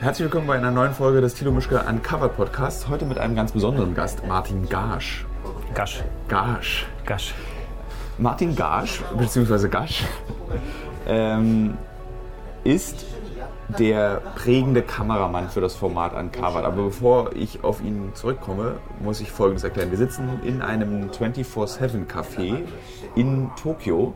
Herzlich willkommen bei einer neuen Folge des Tilo Mischke Uncovered Podcasts. Heute mit einem ganz besonderen Gast, Martin Gasch. Gasch. Gasch. Gasch. Martin Gasch, beziehungsweise Gasch, ähm, ist der prägende Kameramann für das Format Uncovered. Aber bevor ich auf ihn zurückkomme, muss ich Folgendes erklären. Wir sitzen in einem 24-7-Café in Tokio,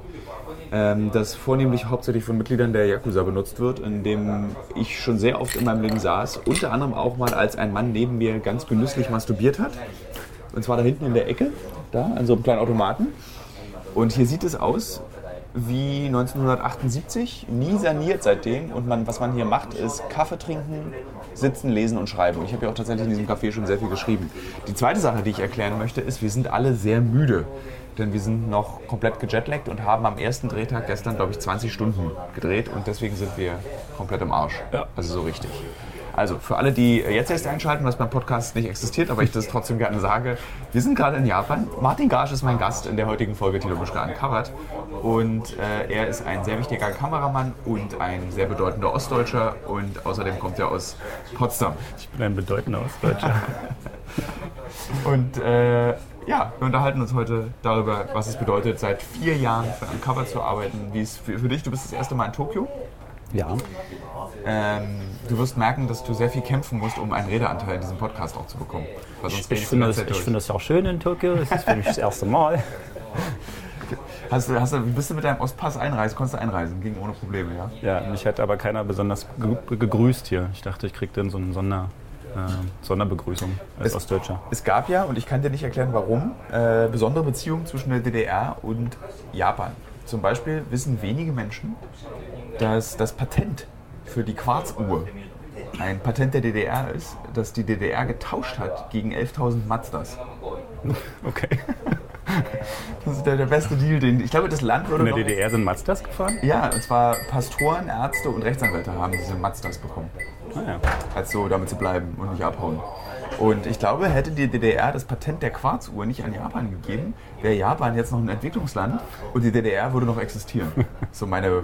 ähm, das vornehmlich hauptsächlich von Mitgliedern der Yakuza benutzt wird, in dem ich schon sehr oft in meinem Leben saß. Unter anderem auch mal, als ein Mann neben mir ganz genüsslich masturbiert hat. Und zwar da hinten in der Ecke, da an so einem kleinen Automaten. Und hier sieht es aus wie 1978, nie saniert seitdem. Und man, was man hier macht, ist Kaffee trinken, sitzen, lesen und schreiben. Und ich habe ja auch tatsächlich in diesem Café schon sehr viel geschrieben. Die zweite Sache, die ich erklären möchte, ist, wir sind alle sehr müde. Denn wir sind noch komplett gejetlaggt und haben am ersten Drehtag gestern, glaube ich, 20 Stunden gedreht. Und deswegen sind wir komplett im Arsch. Ja. Also so richtig. Also für alle, die jetzt erst einschalten, was beim Podcast nicht existiert, aber ich das trotzdem gerne sage, wir sind gerade in Japan. Martin Gasch ist mein Gast in der heutigen Folge Tilo Uncovered. Und äh, er ist ein sehr wichtiger Kameramann und ein sehr bedeutender Ostdeutscher. Und außerdem kommt er aus Potsdam. Ich bin ein bedeutender Ostdeutscher. Und äh, ja, wir unterhalten uns heute darüber, was es bedeutet, seit vier Jahren für Uncovered zu arbeiten. Wie es für, für dich, du bist das erste Mal in Tokio. ja. Ähm, du wirst merken, dass du sehr viel kämpfen musst, um einen Redeanteil in diesem Podcast auch zu bekommen. Ich, ich finde das, ich finde das auch schön in Tokio. Es ist für mich das erste Mal. Hast du, hast du, bist du mit deinem Ostpass einreisen? Konntest du einreisen? Ging ohne Probleme, ja? Ja, mich hat aber keiner besonders ge gegrüßt hier. Ich dachte, ich kriege dann so eine Sonder, Sonderbegrüßung als Es- Ostdeutscher. Es gab ja, und ich kann dir nicht erklären warum, äh, besondere Beziehungen zwischen der DDR und Japan. Zum Beispiel wissen wenige Menschen, dass das Patent für die Quarzuhr ein Patent der DDR ist, das die DDR getauscht hat gegen 11.000 Mazdas. Okay. Das ist der, der beste Deal, den ich glaube, das Land würde In der DDR sind Mazdas gefahren? Ja, und zwar Pastoren, Ärzte und Rechtsanwälte haben diese Mazdas bekommen. Naja. als so damit zu bleiben und nicht abhauen. Und ich glaube, hätte die DDR das Patent der Quarzuhr nicht an Japan gegeben, wäre Japan jetzt noch ein Entwicklungsland und die DDR würde noch existieren. So meine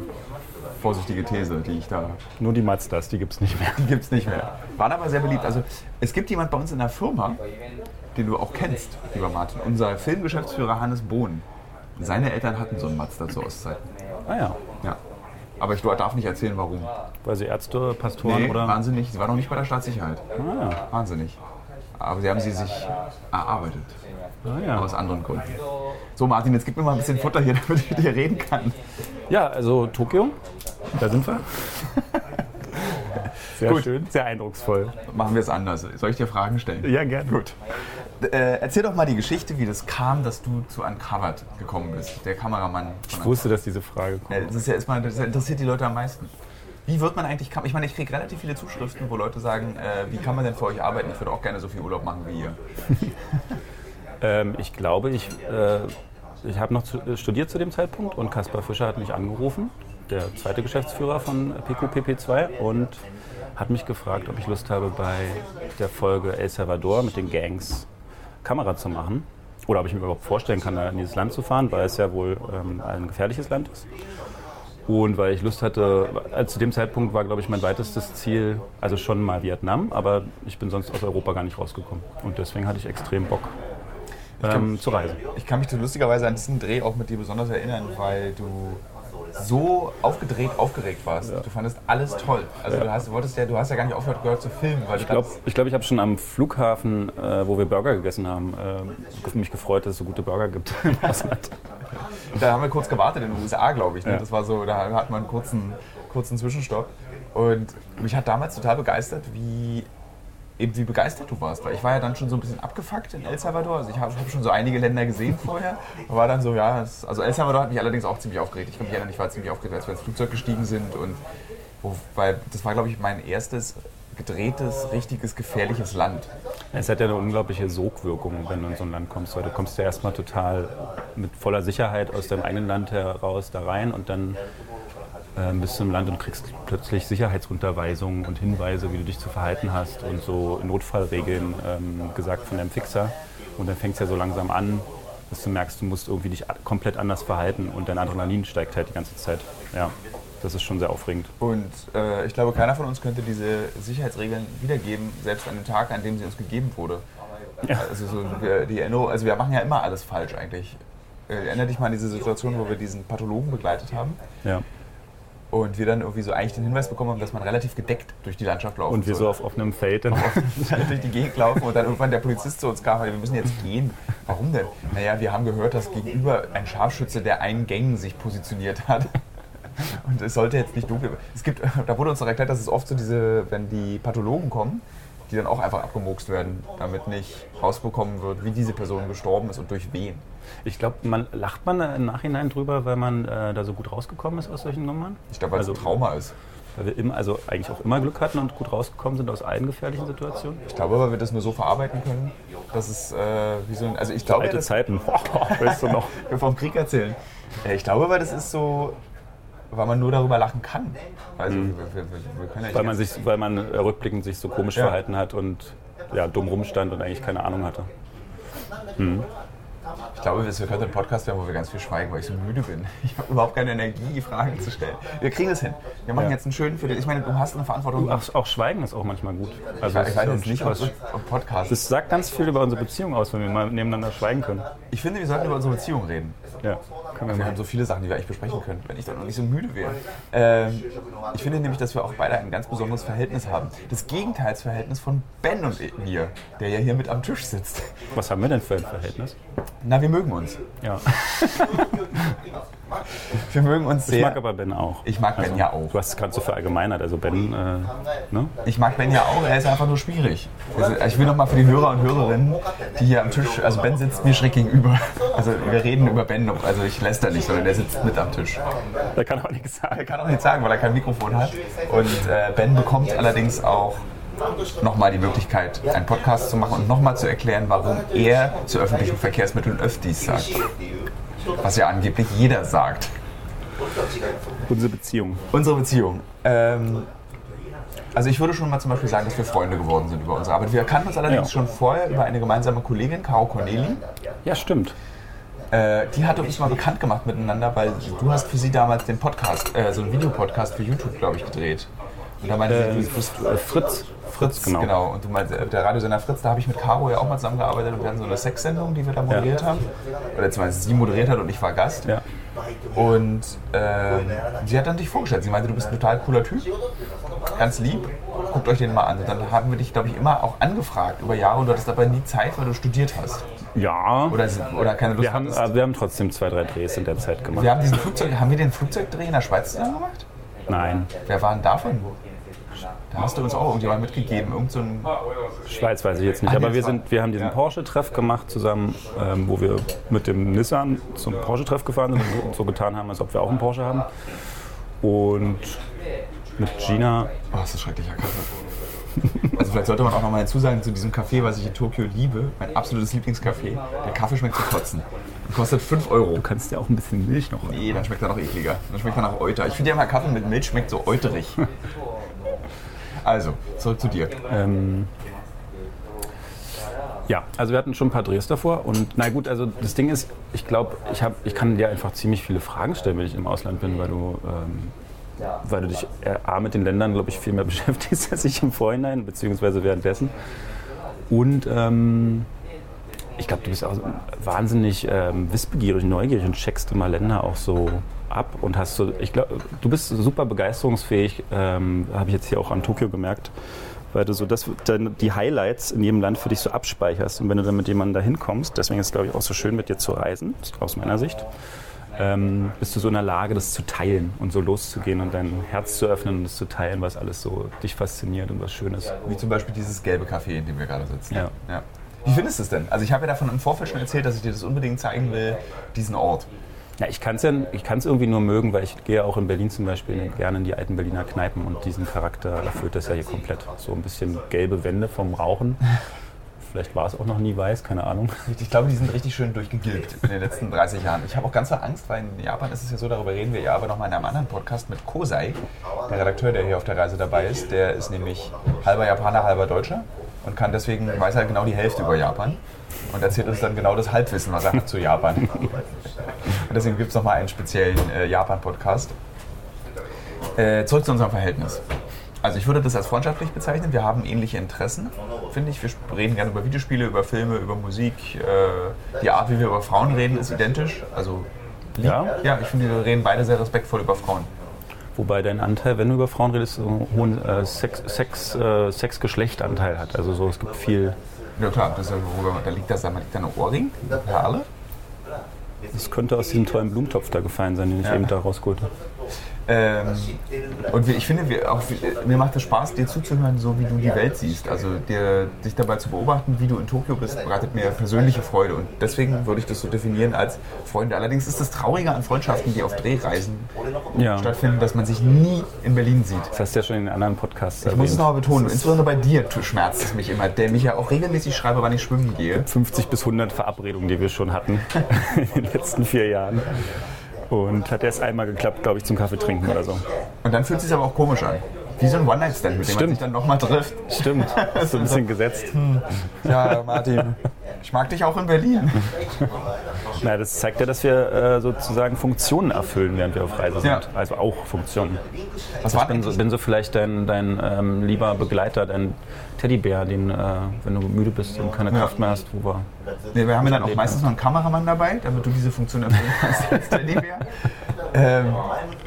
vorsichtige These, die ich da. Nur die Mazdas, die gibt es nicht mehr. Die gibt es nicht mehr. Waren aber sehr beliebt. Also es gibt jemand bei uns in der Firma, den du auch kennst, lieber Martin, unser Filmgeschäftsführer Hannes Bohn. Seine Eltern hatten so einen Mazda zu Ostzeiten. Ah ja. Ja. Aber ich darf nicht erzählen, warum. Weil sie Ärzte, Pastoren Nee, oder. wahnsinnig. Sie war noch nicht bei der Staatssicherheit. Ah ja. Wahnsinnig. Aber sie haben sie sich erarbeitet. Ah, ja. Aus anderen Gründen. So, Martin, jetzt gib mir mal ein bisschen Futter hier, damit ich mit dir reden kann. ja, also Tokio. Da sind wir. Sehr Gut. schön, sehr eindrucksvoll. Machen wir es anders. Soll ich dir Fragen stellen? Ja, gerne. Gut. Äh, erzähl doch mal die Geschichte, wie das kam, dass du zu Uncovered gekommen bist. Der Kameramann. Ich wusste, dass diese Frage kommt. Ja, das, ist ja erstmal, das interessiert die Leute am meisten. Wie wird man eigentlich, ich meine, ich kriege relativ viele Zuschriften, wo Leute sagen, äh, wie kann man denn für euch arbeiten? Ich würde auch gerne so viel Urlaub machen wie ihr. Ähm, ich glaube, ich, äh, ich habe noch zu, äh, studiert zu dem Zeitpunkt und Kaspar Fischer hat mich angerufen, der zweite Geschäftsführer von PQPP2 und hat mich gefragt, ob ich Lust habe, bei der Folge El Salvador mit den Gangs Kamera zu machen. Oder ob ich mir überhaupt vorstellen kann, da in dieses Land zu fahren, weil es ja wohl ähm, ein gefährliches Land ist. Und weil ich Lust hatte, also zu dem Zeitpunkt war, glaube ich, mein weitestes Ziel, also schon mal Vietnam, aber ich bin sonst aus Europa gar nicht rausgekommen. Und deswegen hatte ich extrem Bock ähm, zu reisen. Ich kann mich lustigerweise an diesen Dreh auch mit dir besonders erinnern, weil du so aufgedreht, aufgeregt warst. Du fandest alles toll. Also du, hast, du wolltest ja, du hast ja gar nicht aufgehört gehört zu filmen, weil Ich glaube, ich, glaub, ich habe schon am Flughafen, äh, wo wir Burger gegessen haben, äh, mich gefreut, dass es so gute Burger gibt im Ausland. da haben wir kurz gewartet in den USA, glaube ich. Ne? Ja. Das war so, da hatten wir einen kurzen, kurzen Zwischenstopp. Und mich hat damals total begeistert, wie eben wie begeistert du warst. Weil ich war ja dann schon so ein bisschen abgefuckt in El Salvador. Also ich habe hab schon so einige Länder gesehen vorher. War dann so, ja, das, also El Salvador hat mich allerdings auch ziemlich aufgeregt. Ich kann mich erinnern, ich war ziemlich aufgeregt, als wir ins Flugzeug gestiegen sind. Und wo, weil das war, glaube ich, mein erstes gedrehtes, richtiges, gefährliches Land. Es hat ja eine unglaubliche Sogwirkung, wenn du in so ein Land kommst. Weil du kommst ja erstmal total mit voller Sicherheit aus deinem eigenen Land heraus da rein und dann äh, bist du im Land und kriegst plötzlich Sicherheitsunterweisungen und Hinweise, wie du dich zu verhalten hast und so Notfallregeln ähm, gesagt von deinem Fixer. Und dann fängt es ja so langsam an, dass du merkst, du musst irgendwie dich komplett anders verhalten und dein Adrenalin steigt halt die ganze Zeit. Ja. das ist schon sehr aufregend. Und äh, ich glaube, keiner von uns könnte diese Sicherheitsregeln wiedergeben, selbst an dem Tag, an dem sie uns gegeben wurde. Ja. Also, so, wir, die also wir machen ja immer alles falsch eigentlich. Äh, Erinnere dich mal an diese Situation, wo wir diesen Pathologen begleitet haben Ja. Und wir dann irgendwie so eigentlich den Hinweis bekommen haben, dass man relativ gedeckt durch die Landschaft laufen Und wir so auf offenem Feld. Dann durch die Gegend laufen und dann irgendwann der Polizist zu uns kam, wir müssen jetzt gehen. Warum denn? Naja, wir haben gehört, dass gegenüber ein Scharfschütze der einen Gang sich positioniert hat. Und es sollte jetzt nicht dunkel. Es gibt, da wurde uns noch erklärt, dass es oft so diese, wenn die Pathologen kommen, die dann auch einfach abgemokst werden, damit nicht rausbekommen wird, wie diese Person gestorben ist und durch wen. Ich glaube, man lacht man im Nachhinein drüber, weil man äh, da so gut rausgekommen ist aus solchen Nummern. Ich glaube, weil es Also- ein Trauma ist. Weil wir immer, also eigentlich auch immer Glück hatten und gut rausgekommen sind aus allen gefährlichen Situationen. Ich glaube, weil wir das nur so verarbeiten können, dass es äh, wie so ein. Also ich glaube, Alte das, Zeiten. weißt du noch? wir vom Krieg erzählen. Äh, Ich glaube, weil das ist so, weil man nur darüber lachen kann. Also wir, wir, wir, wir können ja Weil man, sich, weil man äh, rückblickend sich so komisch Ja. verhalten hat und ja, dumm rumstand und eigentlich keine Ahnung hatte. ich glaube, wir könnten ein Podcast werden, wo wir ganz viel schweigen, weil ich so müde bin. Ich habe überhaupt keine Energie, Fragen zu stellen. Wir kriegen es hin. Wir machen Ja. jetzt einen schönen für dich. Ich meine, du hast eine Verantwortung. Auch, auch Schweigen ist auch manchmal gut. Also ich es weiß jetzt nicht, ob Podcast. Das sagt ganz viel über unsere Beziehung aus, wenn wir mal nebeneinander schweigen können. Ich finde, wir sollten über unsere Beziehung reden. Ja, können wir Wir haben so viele Sachen, die wir eigentlich besprechen können, wenn ich dann noch nicht so müde wäre. Ähm, ich finde nämlich, dass wir auch beide ein ganz besonderes Verhältnis haben. Das Gegenteilsverhältnis von Ben und mir, der ja hier mit am Tisch sitzt. Was haben wir denn für ein Verhältnis? Na, wir mögen uns. Ja. Wir mögen uns sehr. Ich mag aber Ben auch. Ich mag Ben ja auch. Du hast es gerade so verallgemeinert. Also Ben, äh, ne? Ich mag Ben ja auch, er ist einfach nur schwierig. Also ich will noch mal für die Hörer und Hörerinnen, die hier am Tisch, also Ben sitzt mir schräg gegenüber. Also wir reden über Ben, also ich läster nicht, sondern der sitzt mit am Tisch. Da kann auch nichts Er sagen. kann auch nichts sagen, weil er kein Mikrofon hat. Und äh, Ben bekommt allerdings auch nochmal die Möglichkeit, einen Podcast zu machen und nochmal zu erklären, warum er zu öffentlichen Verkehrsmitteln Öftis sagt. Was ja angeblich jeder sagt. Unsere Beziehung. Unsere Beziehung. Ähm, also ich würde schon mal zum Beispiel sagen, dass wir Freunde geworden sind über unsere Arbeit. Wir kannten uns allerdings Ja. schon vorher über eine gemeinsame Kollegin, Caro Corneli. Ja, stimmt. Äh, die hatte uns mal bekannt gemacht miteinander, weil du hast für sie damals den Podcast, äh, so einen Videopodcast für YouTube, glaube ich, gedreht. Und da meinte Äh, sie, du bist Fritz. Fritz, genau. genau. Und du meinst, äh, der Radiosender Fritz, da habe ich mit Caro ja auch mal zusammengearbeitet und wir hatten so eine Sexsendung, die wir da moderiert haben. Oder zumindest sie moderiert hat und ich war Gast. Ja. Und ähm, sie hat dann dich vorgestellt. Sie meinte, du bist ein total cooler Typ, ganz lieb. Guckt euch den mal an. Und dann haben wir dich, glaube ich, immer auch angefragt über Jahre und du hattest aber nie Zeit, weil du studiert hast. Ja. Oder, oder keine Lust wir, haben, aber wir haben trotzdem zwei, drei Drehs in der Zeit gemacht. Wir haben diesen Flugzeug, haben wir den Flugzeugdreh in der Schweiz zusammen gemacht? Nein. Wer war denn davon? Hast du uns auch irgendjemand mitgegeben. Irgend so ein Schweiz weiß ich jetzt nicht. Ah, Aber wir, sind, wir haben diesen Porsche-Treff gemacht zusammen, ähm, wo wir mit dem Nissan zum Porsche-Treff gefahren sind und so getan haben, als ob wir auch einen Porsche haben. Und mit Gina, Oh, das ist schrecklicher Kaffee. Also vielleicht sollte man auch noch mal hinzusagen zu diesem Kaffee, was ich in Tokio liebe, mein absolutes Lieblingscafé. Der Kaffee schmeckt zu kotzen. Kostet 5 Euro. du kannst ja auch ein bisschen Milch noch. Nee, dann schmeckt er noch ekliger. Dann schmeckt er nach Euter. Ich finde ja mal Kaffee mit Milch schmeckt so euterig. Also, zurück zu dir. Ähm, ja, also wir hatten schon ein paar Drehs davor und na gut, also das Ding ist, ich glaube, ich, ich kann dir einfach ziemlich viele Fragen stellen, wenn ich im Ausland bin, weil du, ähm, weil du dich äh, A mit den Ländern, glaube ich, viel mehr beschäftigst als ich im Vorhinein, beziehungsweise währenddessen. Und ähm, ich glaube, du bist auch wahnsinnig ähm, wissbegierig, neugierig und checkst immer Länder auch so ab und hast so, ich glaube, du bist super begeisterungsfähig, ähm, habe ich jetzt hier auch an Tokio gemerkt, weil du so das, dann die Highlights in jedem Land für dich so abspeicherst und wenn du dann mit jemandem da hinkommst, deswegen ist es, glaube ich, auch so schön mit dir zu reisen, aus meiner Sicht, ähm, bist du so in der Lage, das zu teilen und so loszugehen und dein Herz zu öffnen und das zu teilen, was alles so dich fasziniert und was Schönes. Wie zum Beispiel dieses gelbe Café, in dem wir gerade sitzen. Ja. ja. Wie findest du es denn? Also ich habe ja davon im Vorfeld schon erzählt, dass ich dir das unbedingt zeigen will, diesen Ort. Ja, ich kann es ja, ich kann's irgendwie nur mögen, weil ich gehe auch in Berlin zum Beispiel gerne in die alten Berliner Kneipen und diesen Charakter erfüllt das ja hier komplett. So ein bisschen gelbe Wände vom Rauchen. Vielleicht war es auch noch nie weiß, keine Ahnung. Ich glaube, die sind richtig schön durchgegilbt in den letzten 30 Jahren. Ich habe auch ganz viel Angst, weil in Japan ist es ja so, darüber reden wir ja aber noch mal in einem anderen Podcast mit Kosei, der Redakteur, der hier auf der Reise dabei ist. Der ist nämlich halber Japaner, halber Deutscher und kann deswegen, weiß halt genau die Hälfte über Japan und erzählt uns dann genau das Halbwissen, was er hat zu Japan. Und deswegen gibt es noch mal einen speziellen äh, Japan-Podcast. Äh, zurück zu unserem Verhältnis. Also ich würde das als freundschaftlich bezeichnen. Wir haben ähnliche Interessen, finde ich. Wir reden gerne über Videospiele, über Filme, über Musik. Äh, die Art, wie wir über Frauen reden, ist identisch. Also Ja? ja, ich finde, wir reden beide sehr respektvoll über Frauen. Wobei dein Anteil, wenn du über Frauen redest, so einen hohen äh, Sex, Sex, äh, Sex-Geschlecht-Anteil hat. Also so, es gibt viel. Ja klar, das ist, ja, worüber, da liegt das, da liegt da ein Ohrring, Perle. Das könnte aus diesem tollen Blumentopf da gefallen sein, den ich Ja. eben da rausgeholt habe. Ähm, und ich finde, wir auch, mir macht es Spaß, dir zuzuhören, so wie du die Welt siehst. Also dir, dich dabei zu beobachten, wie du in Tokio bist, bereitet mir persönliche Freude. Und deswegen würde ich das so definieren als Freunde. Allerdings ist das Traurige an Freundschaften, die auf Drehreisen Ja. stattfinden, dass man sich nie in Berlin sieht. Das hast du ja schon in den anderen Podcasts Ich muss es nochmal betonen, insbesondere bei dir schmerzt es mich immer, der mich ja auch regelmäßig schreibe, wann ich schwimmen gehe. 50 bis 100 Verabredungen, die wir schon hatten in den letzten vier Jahren. Und hat erst einmal geklappt, glaube ich, zum Kaffee trinken oder so. Und dann fühlt es sich aber auch komisch an. Wie so ein One-Night-Stand, mit dem man Stimmt. sich dann nochmal trifft. Stimmt, ist so ein bisschen gesetzt. Ja, Martin, ich mag dich auch in Berlin. Na, das zeigt ja, dass wir äh, sozusagen Funktionen erfüllen, während wir auf Reise sind. Ja. Also auch Funktionen. Was Ich war bin so, bin so vielleicht dein, dein ähm, lieber Begleiter, dein Teddybär, den, äh, wenn du müde bist und keine Kraft mehr hast, wo wir. Nee, wir haben ja dann auch meistens noch einen Kameramann dabei, damit du diese Funktion erfüllen kannst als Teddybär. Ähm,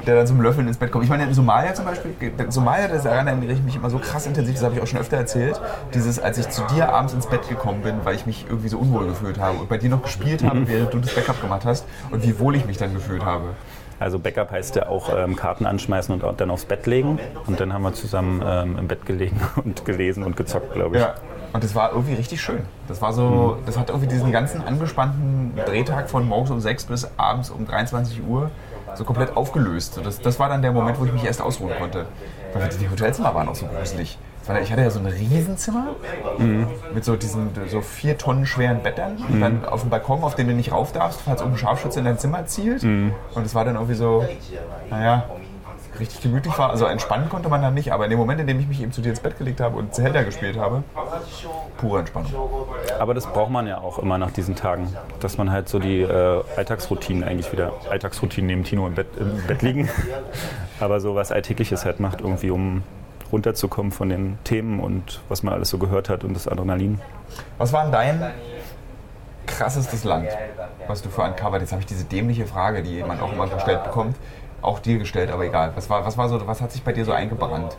der dann zum Löffeln ins Bett kommt. Ich meine, in Somalia zum Beispiel, Somalia, das erinnere ich mich immer so krass intensiv, das habe ich auch schon öfter erzählt, dieses, als ich zu dir abends ins Bett gekommen bin, weil ich mich irgendwie so unwohl gefühlt habe und bei dir noch gespielt habe, während du das Backup gemacht hast und wie wohl ich mich dann gefühlt habe. Also Backup heißt ja auch ähm, Karten anschmeißen und dann aufs Bett legen. Und dann haben wir zusammen ähm, im Bett gelegen und gelesen und gezockt, glaube ich. Ja. Und das war irgendwie richtig schön. Das war so, das hat irgendwie diesen ganzen angespannten Drehtag von morgens um 6 bis abends um 23 Uhr so komplett aufgelöst. Das, das war dann der Moment, wo ich mich erst ausruhen konnte. Weil die Hotelzimmer waren auch so gruselig. War- Ich hatte ja so ein Riesenzimmer mit so diesen so vier Tonnen schweren Bettern und dann auf dem Balkon, auf den du nicht rauf darfst, falls irgendein Scharfschütze in dein Zimmer zielt. Und es war dann irgendwie so, naja, richtig gemütlich war. Also entspannen konnte man dann nicht, aber in dem Moment, in dem ich mich eben zu dir ins Bett gelegt habe und Zelda gespielt habe, pure Entspannung. Aber das braucht man ja auch immer nach diesen Tagen, dass man halt so die äh, Alltagsroutinen eigentlich wieder, Alltagsroutinen neben Tino im Bett, im Bett liegen, aber so was Alltägliches halt macht, irgendwie um runterzukommen von den Themen und was man alles so gehört hat und das Adrenalin. Was war denn dein krassestes Land, was du für uncovered? Jetzt habe ich diese dämliche Frage, die man auch immer gestellt bekommt, auch dir gestellt, aber egal. Was, war, was, war so, was hat sich bei dir so eingebrannt?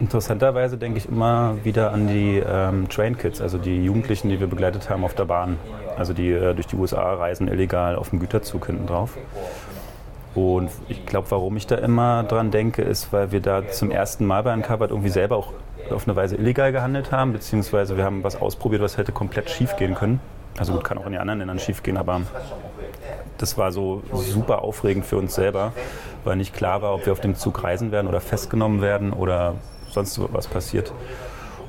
Interessanterweise denke ich immer wieder an die ähm, Train Kids, also die Jugendlichen, die wir begleitet haben auf der Bahn. Also die äh, durch die USA reisen illegal auf dem Güterzug hinten drauf. Und ich glaube, warum ich da immer dran denke, ist, weil wir da zum ersten Mal bei Uncovered irgendwie selber auch auf eine Weise illegal gehandelt haben, beziehungsweise wir haben was ausprobiert, was hätte komplett schief gehen können. Also gut, kann auch in den anderen Ländern schief gehen, aber das war so super aufregend für uns selber, weil nicht klar war, ob wir auf dem Zug reisen werden oder festgenommen werden oder sonst was passiert.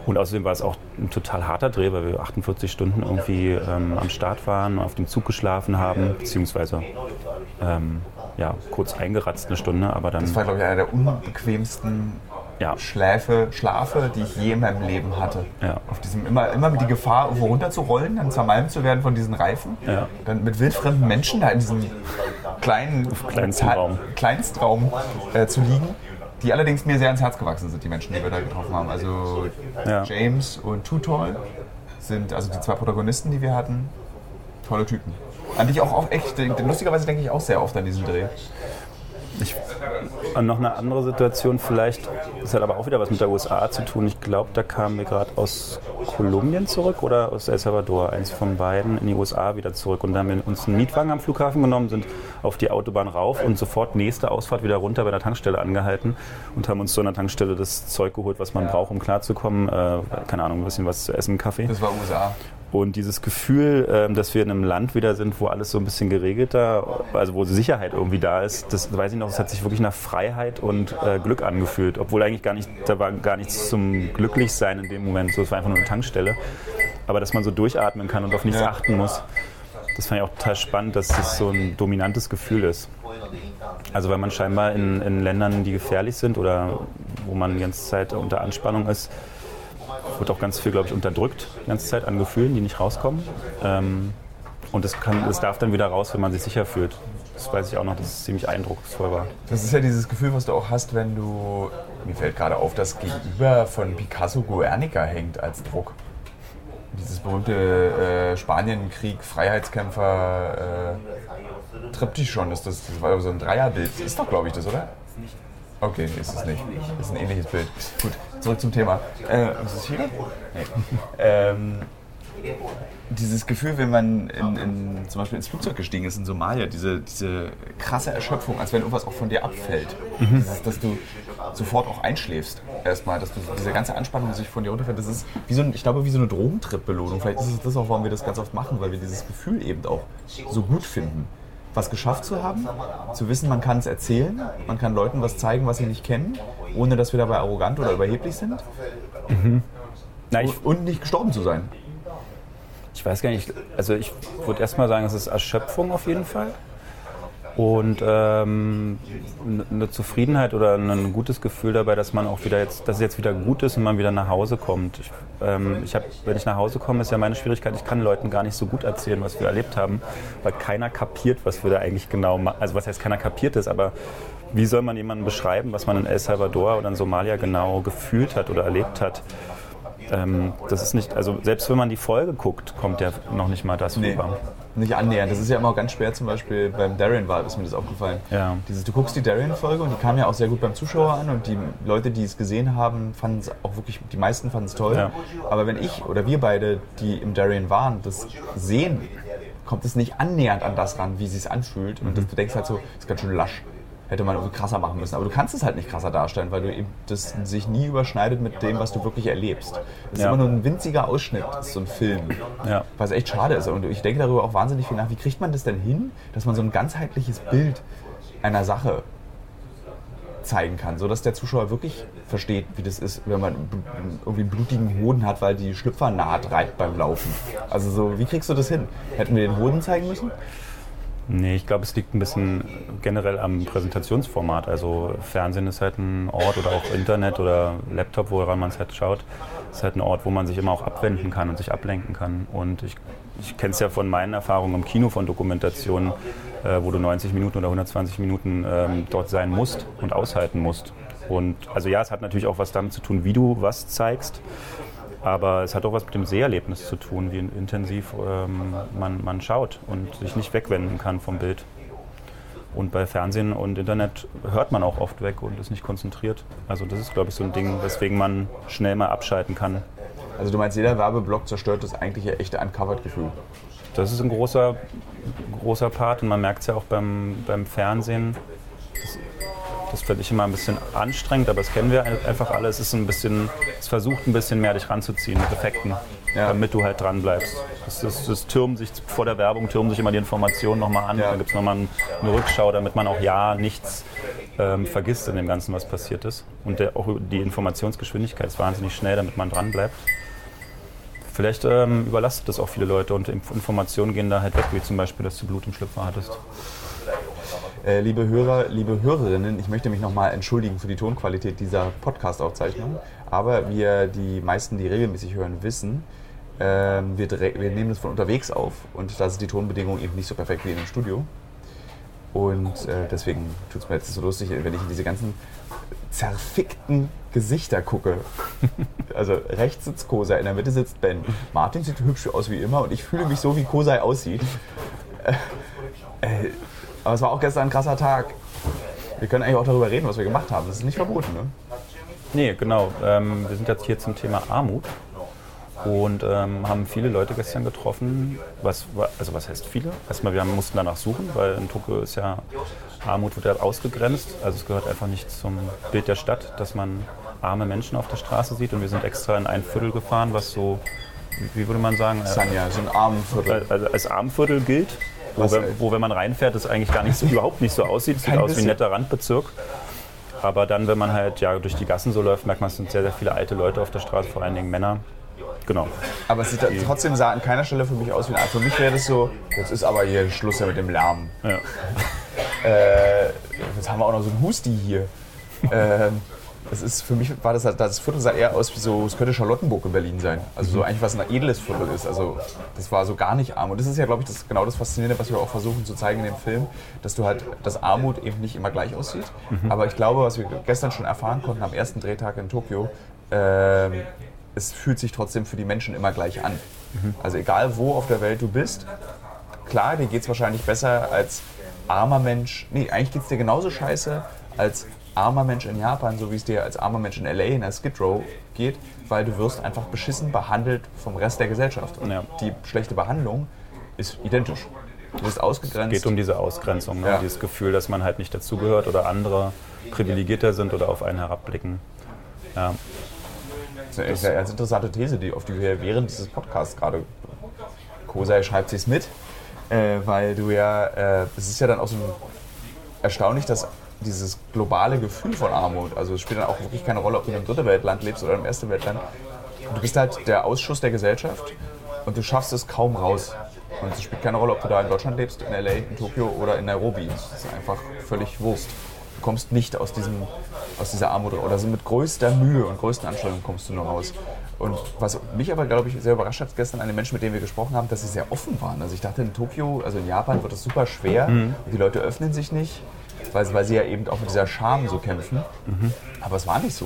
Und außerdem war es auch ein total harter Dreh, weil wir 48 Stunden irgendwie ähm, am Start waren, auf dem Zug geschlafen haben, beziehungsweise ähm, ja, kurz eingeratzt eine Stunde, aber dann Das war, glaube ich, einer der unbequemsten ja, Schläfe, Schlafe, die ich je in meinem Leben hatte. Ja. Auf diesem immer, immer mit die Gefahr, irgendwo runterzurollen, dann zermalmt zu werden von diesen Reifen. Ja. Dann mit wildfremden Menschen da in diesem kleinen kleinstem Ta- Raum. Kleinstraum äh, zu liegen. Die allerdings mir sehr ans Herz gewachsen sind, die Menschen, die wir da getroffen haben. Also Ja. James und Tutol sind also die zwei Protagonisten, die wir hatten. Tolle Typen. An die ich auch, auch echt, lustigerweise denke ich auch sehr oft an diesen Dreh. Ich, und noch eine andere Situation vielleicht, das hat aber auch wieder was mit der USA zu tun. Ich glaube, da kamen wir gerade aus Kolumbien zurück oder aus El Salvador, eins von beiden, in die USA wieder zurück. Und dann haben wir uns einen Mietwagen am Flughafen genommen, sind auf die Autobahn rauf und sofort nächste Ausfahrt wieder runter bei der Tankstelle angehalten und haben uns so an der Tankstelle das Zeug geholt, was man braucht, um klarzukommen. Äh, keine Ahnung, ein bisschen was zu essen, Kaffee. Das war USA. Und dieses Gefühl, ähm, dass wir in einem Land wieder sind, wo alles so ein bisschen geregelter, also wo Sicherheit irgendwie da ist, das weiß ich noch, das hat sich wirklich nach Freiheit und äh, Glück angefühlt. Obwohl eigentlich gar nicht, da war gar nichts zum Glücklichsein in dem Moment. So, es war einfach nur eine Tankstelle. Aber dass man so durchatmen kann und auf nichts Ja. achten muss, das fand ich auch total spannend, dass das so ein dominantes Gefühl ist. Also weil man scheinbar in, in Ländern, die gefährlich sind oder wo man die ganze Zeit unter Anspannung ist, wird auch ganz viel, glaube ich, unterdrückt, die ganze Zeit an Gefühlen, die nicht rauskommen. Ähm, und es, kann, es darf dann wieder raus, wenn man sich sicher fühlt. Das weiß ich auch noch, dass es ziemlich eindrucksvoll war. Das ist ja dieses Gefühl, was du auch hast, wenn du. Mir fällt gerade auf, dass gegenüber von Picasso Guernica hängt als Druck. Dieses berühmte äh, Spanienkrieg, Freiheitskämpfer, äh, Triptychon, ist das, das war so ein Dreierbild. Ist doch, glaube ich, das, oder? Okay, ist es nicht. Ist ein ähnliches Bild. Gut, zurück zum Thema. Äh, was ist hier? Nee. ähm, dieses Gefühl, wenn man in, in, zum Beispiel ins Flugzeug gestiegen ist in Somalia, diese, diese krasse Erschöpfung, als wenn irgendwas auch von dir abfällt. Mhm. Dieses, dass du sofort auch einschläfst. Erstmal, dass du diese ganze Anspannung sich von dir runterfällt. Das ist wie so, ein, ich glaube, wie so eine Drogentrip-Belohnung. Vielleicht ist es das auch, warum wir das ganz oft machen, weil wir dieses Gefühl eben auch so gut finden. Was geschafft zu haben, zu wissen, man kann es erzählen, man kann Leuten was zeigen, was sie nicht kennen, ohne dass wir dabei arrogant oder überheblich sind. Mhm. Na, und nicht gestorben zu sein. Ich weiß gar nicht, also ich würde erstmal sagen, es ist Erschöpfung auf jeden Fall. Und ähm, eine Zufriedenheit oder ein gutes Gefühl dabei, dass man auch wieder jetzt, dass es jetzt wieder gut ist und man wieder nach Hause kommt. Ich, ähm, ich hab, wenn ich nach Hause komme, ist ja meine Schwierigkeit, ich kann Leuten gar nicht so gut erzählen, was wir erlebt haben, weil keiner kapiert, was wir da eigentlich genau machen. Also was heißt keiner kapiert ist, aber wie soll man jemandem beschreiben, was man in El Salvador oder in Somalia genau gefühlt hat oder erlebt hat? ähm, das ist nicht, also selbst wenn man die Folge guckt, kommt ja noch nicht mal das nee, rüber. Nicht annähernd. Das ist ja immer auch ganz schwer, zum Beispiel beim Darien war, ist mir das aufgefallen. Ja. Dieses, du guckst die Darien-Folge und die kam ja auch sehr gut beim Zuschauer an und die Leute, die es gesehen haben, fanden es auch wirklich, die meisten fanden es toll. Ja. Aber wenn ich oder wir beide, die im Darien waren, das sehen, kommt es nicht annähernd an das ran, wie es sich anfühlt. Und mhm. du denkst halt so, ist ganz schön lasch hätte man irgendwie krasser machen müssen. Aber du kannst es halt nicht krasser darstellen, weil du eben das sich nie überschneidet mit dem, was du wirklich erlebst. Es ist ja. immer nur ein winziger Ausschnitt, so ein Film. Ja. Was echt schade ist. Und ich denke darüber auch wahnsinnig viel nach. Wie kriegt man das denn hin, dass man so ein ganzheitliches Bild einer Sache zeigen kann, sodass der Zuschauer wirklich versteht, wie das ist, wenn man irgendwie einen blutigen Hoden hat, weil die Schlüpfernaht reibt beim Laufen. Also so, wie kriegst du das hin? Hätten wir den Hoden zeigen müssen? Nee, ich glaube, es liegt ein bisschen generell am Präsentationsformat. Also Fernsehen ist halt ein Ort oder auch Internet oder Laptop, woran man es halt schaut, ist halt ein Ort, wo man sich immer auch abwenden kann und sich ablenken kann. Und ich, ich kenne es ja von meinen Erfahrungen im Kino von Dokumentationen, äh, wo du 90 Minuten oder 120 Minuten ähm, dort sein musst und aushalten musst. Und also ja, es hat natürlich auch was damit zu tun, wie du was zeigst. Aber es hat auch was mit dem Seherlebnis zu tun, wie intensiv ähm, man, man schaut und sich nicht wegwenden kann vom Bild. Und bei Fernsehen und Internet hört man auch oft weg und ist nicht konzentriert. Also das ist, glaube ich, so ein Ding, weswegen man schnell mal abschalten kann. Also du meinst, jeder Werbeblock zerstört das eigentliche echte Uncovered-Gefühl? Das ist ein großer, großer Part und man merkt es ja auch beim, beim Fernsehen. Das finde ich immer ein bisschen anstrengend, aber das kennen wir einfach alle. Es ist ein bisschen, es versucht ein bisschen mehr dich ranzuziehen mit Effekten, ja. damit du halt dran bleibst. Das, das, das türmen sich vor der Werbung, türmen sich immer die Informationen nochmal an. Ja. Dann gibt es nochmal eine Rückschau, damit man auch ja nichts ähm, vergisst in dem Ganzen, was passiert ist. Und der, auch die Informationsgeschwindigkeit ist wahnsinnig schnell, damit man dran bleibt. Vielleicht ähm, überlastet das auch viele Leute und Informationen gehen da halt weg, wie zum Beispiel, dass du Blut im Schlüpfer hattest. Äh, liebe Hörer, liebe Hörerinnen, ich möchte mich nochmal entschuldigen für die Tonqualität dieser Podcast-Aufzeichnung. Aber wir, die meisten, die regelmäßig hören, wissen, äh, wir, wir, nehmen das von unterwegs auf und da sind die Tonbedingungen eben nicht so perfekt wie in dem Studio. Und äh, deswegen tut es mir jetzt so lustig, wenn ich in diese ganzen zerfickten Gesichter gucke. Also rechts sitzt Kosei, in der Mitte sitzt Ben. Martin sieht hübsch aus wie immer und ich fühle mich so, wie Kosei aussieht. Äh, äh, aber es war auch gestern ein krasser Tag. Wir können eigentlich auch darüber reden, was wir gemacht haben. Das ist nicht verboten, ne? Nee, genau. Ähm, wir sind jetzt hier zum Thema Armut und ähm, haben viele Leute gestern getroffen. Was, also was heißt viele? Erstmal, wir mussten danach suchen, weil in Tokio ist ja Armut wird ja ausgegrenzt. Also es gehört einfach nicht zum Bild der Stadt, dass man arme Menschen auf der Straße sieht. Und wir sind extra in ein Viertel gefahren, was so, wie würde man sagen? Sanja, so ein Armenviertel. Also als Armenviertel gilt. Wo, wenn, wo, wenn man reinfährt, es eigentlich gar nicht so, überhaupt nicht so aussieht. Es sieht aus wie ein netter Randbezirk. Aber dann, wenn man halt ja, durch die Gassen so läuft, merkt man, es sind sehr, sehr viele alte Leute auf der Straße, vor allen Dingen Männer. Genau. Aber es sieht die, trotzdem sah an keiner Stelle für mich aus wie ein Für mich wäre das so, jetzt ist aber hier Schluss ja mit dem Lärm. Ja. Äh, jetzt haben wir auch noch so einen Husti hier. äh, das ist für mich war das das Viertel sah eher aus wie so, es könnte Charlottenburg in Berlin sein. Also so eigentlich was ein edles Viertel ist. Also das war so gar nicht arm. Und das ist ja, glaube ich, das, genau das Faszinierende, was wir auch versuchen zu zeigen in dem Film, dass du halt, dass Armut eben nicht immer gleich aussieht. Aber ich glaube, was wir gestern schon erfahren konnten am ersten Drehtag in Tokio, ähm, es fühlt sich trotzdem für die Menschen immer gleich an. Also egal wo auf der Welt du bist, klar, dir geht es wahrscheinlich besser als armer Mensch. Nee, eigentlich geht es dir genauso scheiße als armer Mensch in Japan, so wie es dir als armer Mensch in LA in der Skid Row geht, weil du wirst einfach beschissen behandelt vom Rest der Gesellschaft. Und Ja. die schlechte Behandlung ist identisch. Du wirst ausgegrenzt. geht um diese Ausgrenzung, ne? Ja. dieses Gefühl, dass man halt nicht dazugehört oder andere privilegierter sind oder auf einen herabblicken. Ja, Das ist eine ganz interessante These, die, auf die wir während dieses Podcasts gerade. Kosei schreibt sich's mit, äh, weil du ja, äh, es ist ja dann auch so erstaunlich, dass dieses globale Gefühl von Armut, also es spielt dann auch wirklich keine Rolle, ob du in einem dritte Weltland lebst oder im ersten Weltland. Du bist halt der Ausschuss der Gesellschaft und du schaffst es kaum raus. Und es spielt keine Rolle, ob du da in Deutschland lebst, in LA, in Tokio oder in Nairobi. Es ist einfach völlig Wurst. Du kommst nicht aus, diesem, aus dieser Armut raus. Oder so mit größter Mühe und größten Anstrengungen kommst du nur raus. Und was mich aber, glaube ich, sehr überrascht hat gestern an den Menschen, mit denen wir gesprochen haben, dass sie sehr offen waren. Also ich dachte, in Tokio, also in Japan wird es super schwer. Die Leute öffnen sich nicht, weil, weil sie ja eben auch mit dieser Scham so kämpfen. Aber es war nicht so.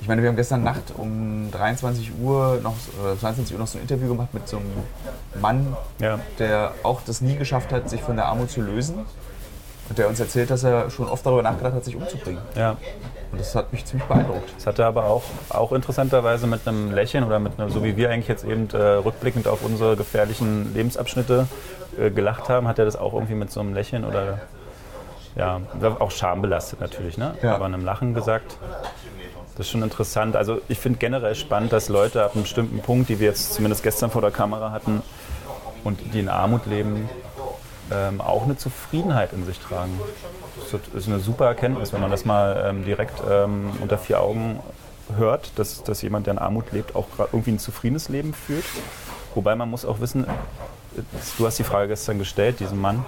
Ich meine, wir haben gestern Nacht um 23 Uhr noch, äh, 22 Uhr noch so ein Interview gemacht mit so einem Mann, ja. der auch das nie geschafft hat, sich von der Armut zu lösen. Und der uns erzählt, dass er schon oft darüber nachgedacht hat, sich umzubringen. ja. Und das hat mich ziemlich beeindruckt. Das hatte aber auch, auch interessanterweise mit einem Lächeln oder mit einem, so wie wir eigentlich jetzt eben äh, rückblickend auf unsere gefährlichen Lebensabschnitte äh, gelacht haben, hat er das auch irgendwie mit so einem Lächeln oder ja, auch schambelastet natürlich, ne? Ja. aber einem Lachen gesagt. Das ist schon interessant. Also ich finde generell spannend, dass Leute ab einem bestimmten Punkt, die wir jetzt zumindest gestern vor der Kamera hatten und die in Armut leben, ähm, auch eine Zufriedenheit in sich tragen. Das ist eine super Erkenntnis, wenn man das mal ähm, direkt ähm, unter vier Augen hört, dass, dass jemand, der in Armut lebt, auch irgendwie ein zufriedenes Leben führt. Wobei man muss auch wissen, äh, du hast die Frage gestern gestellt, diesem Mann,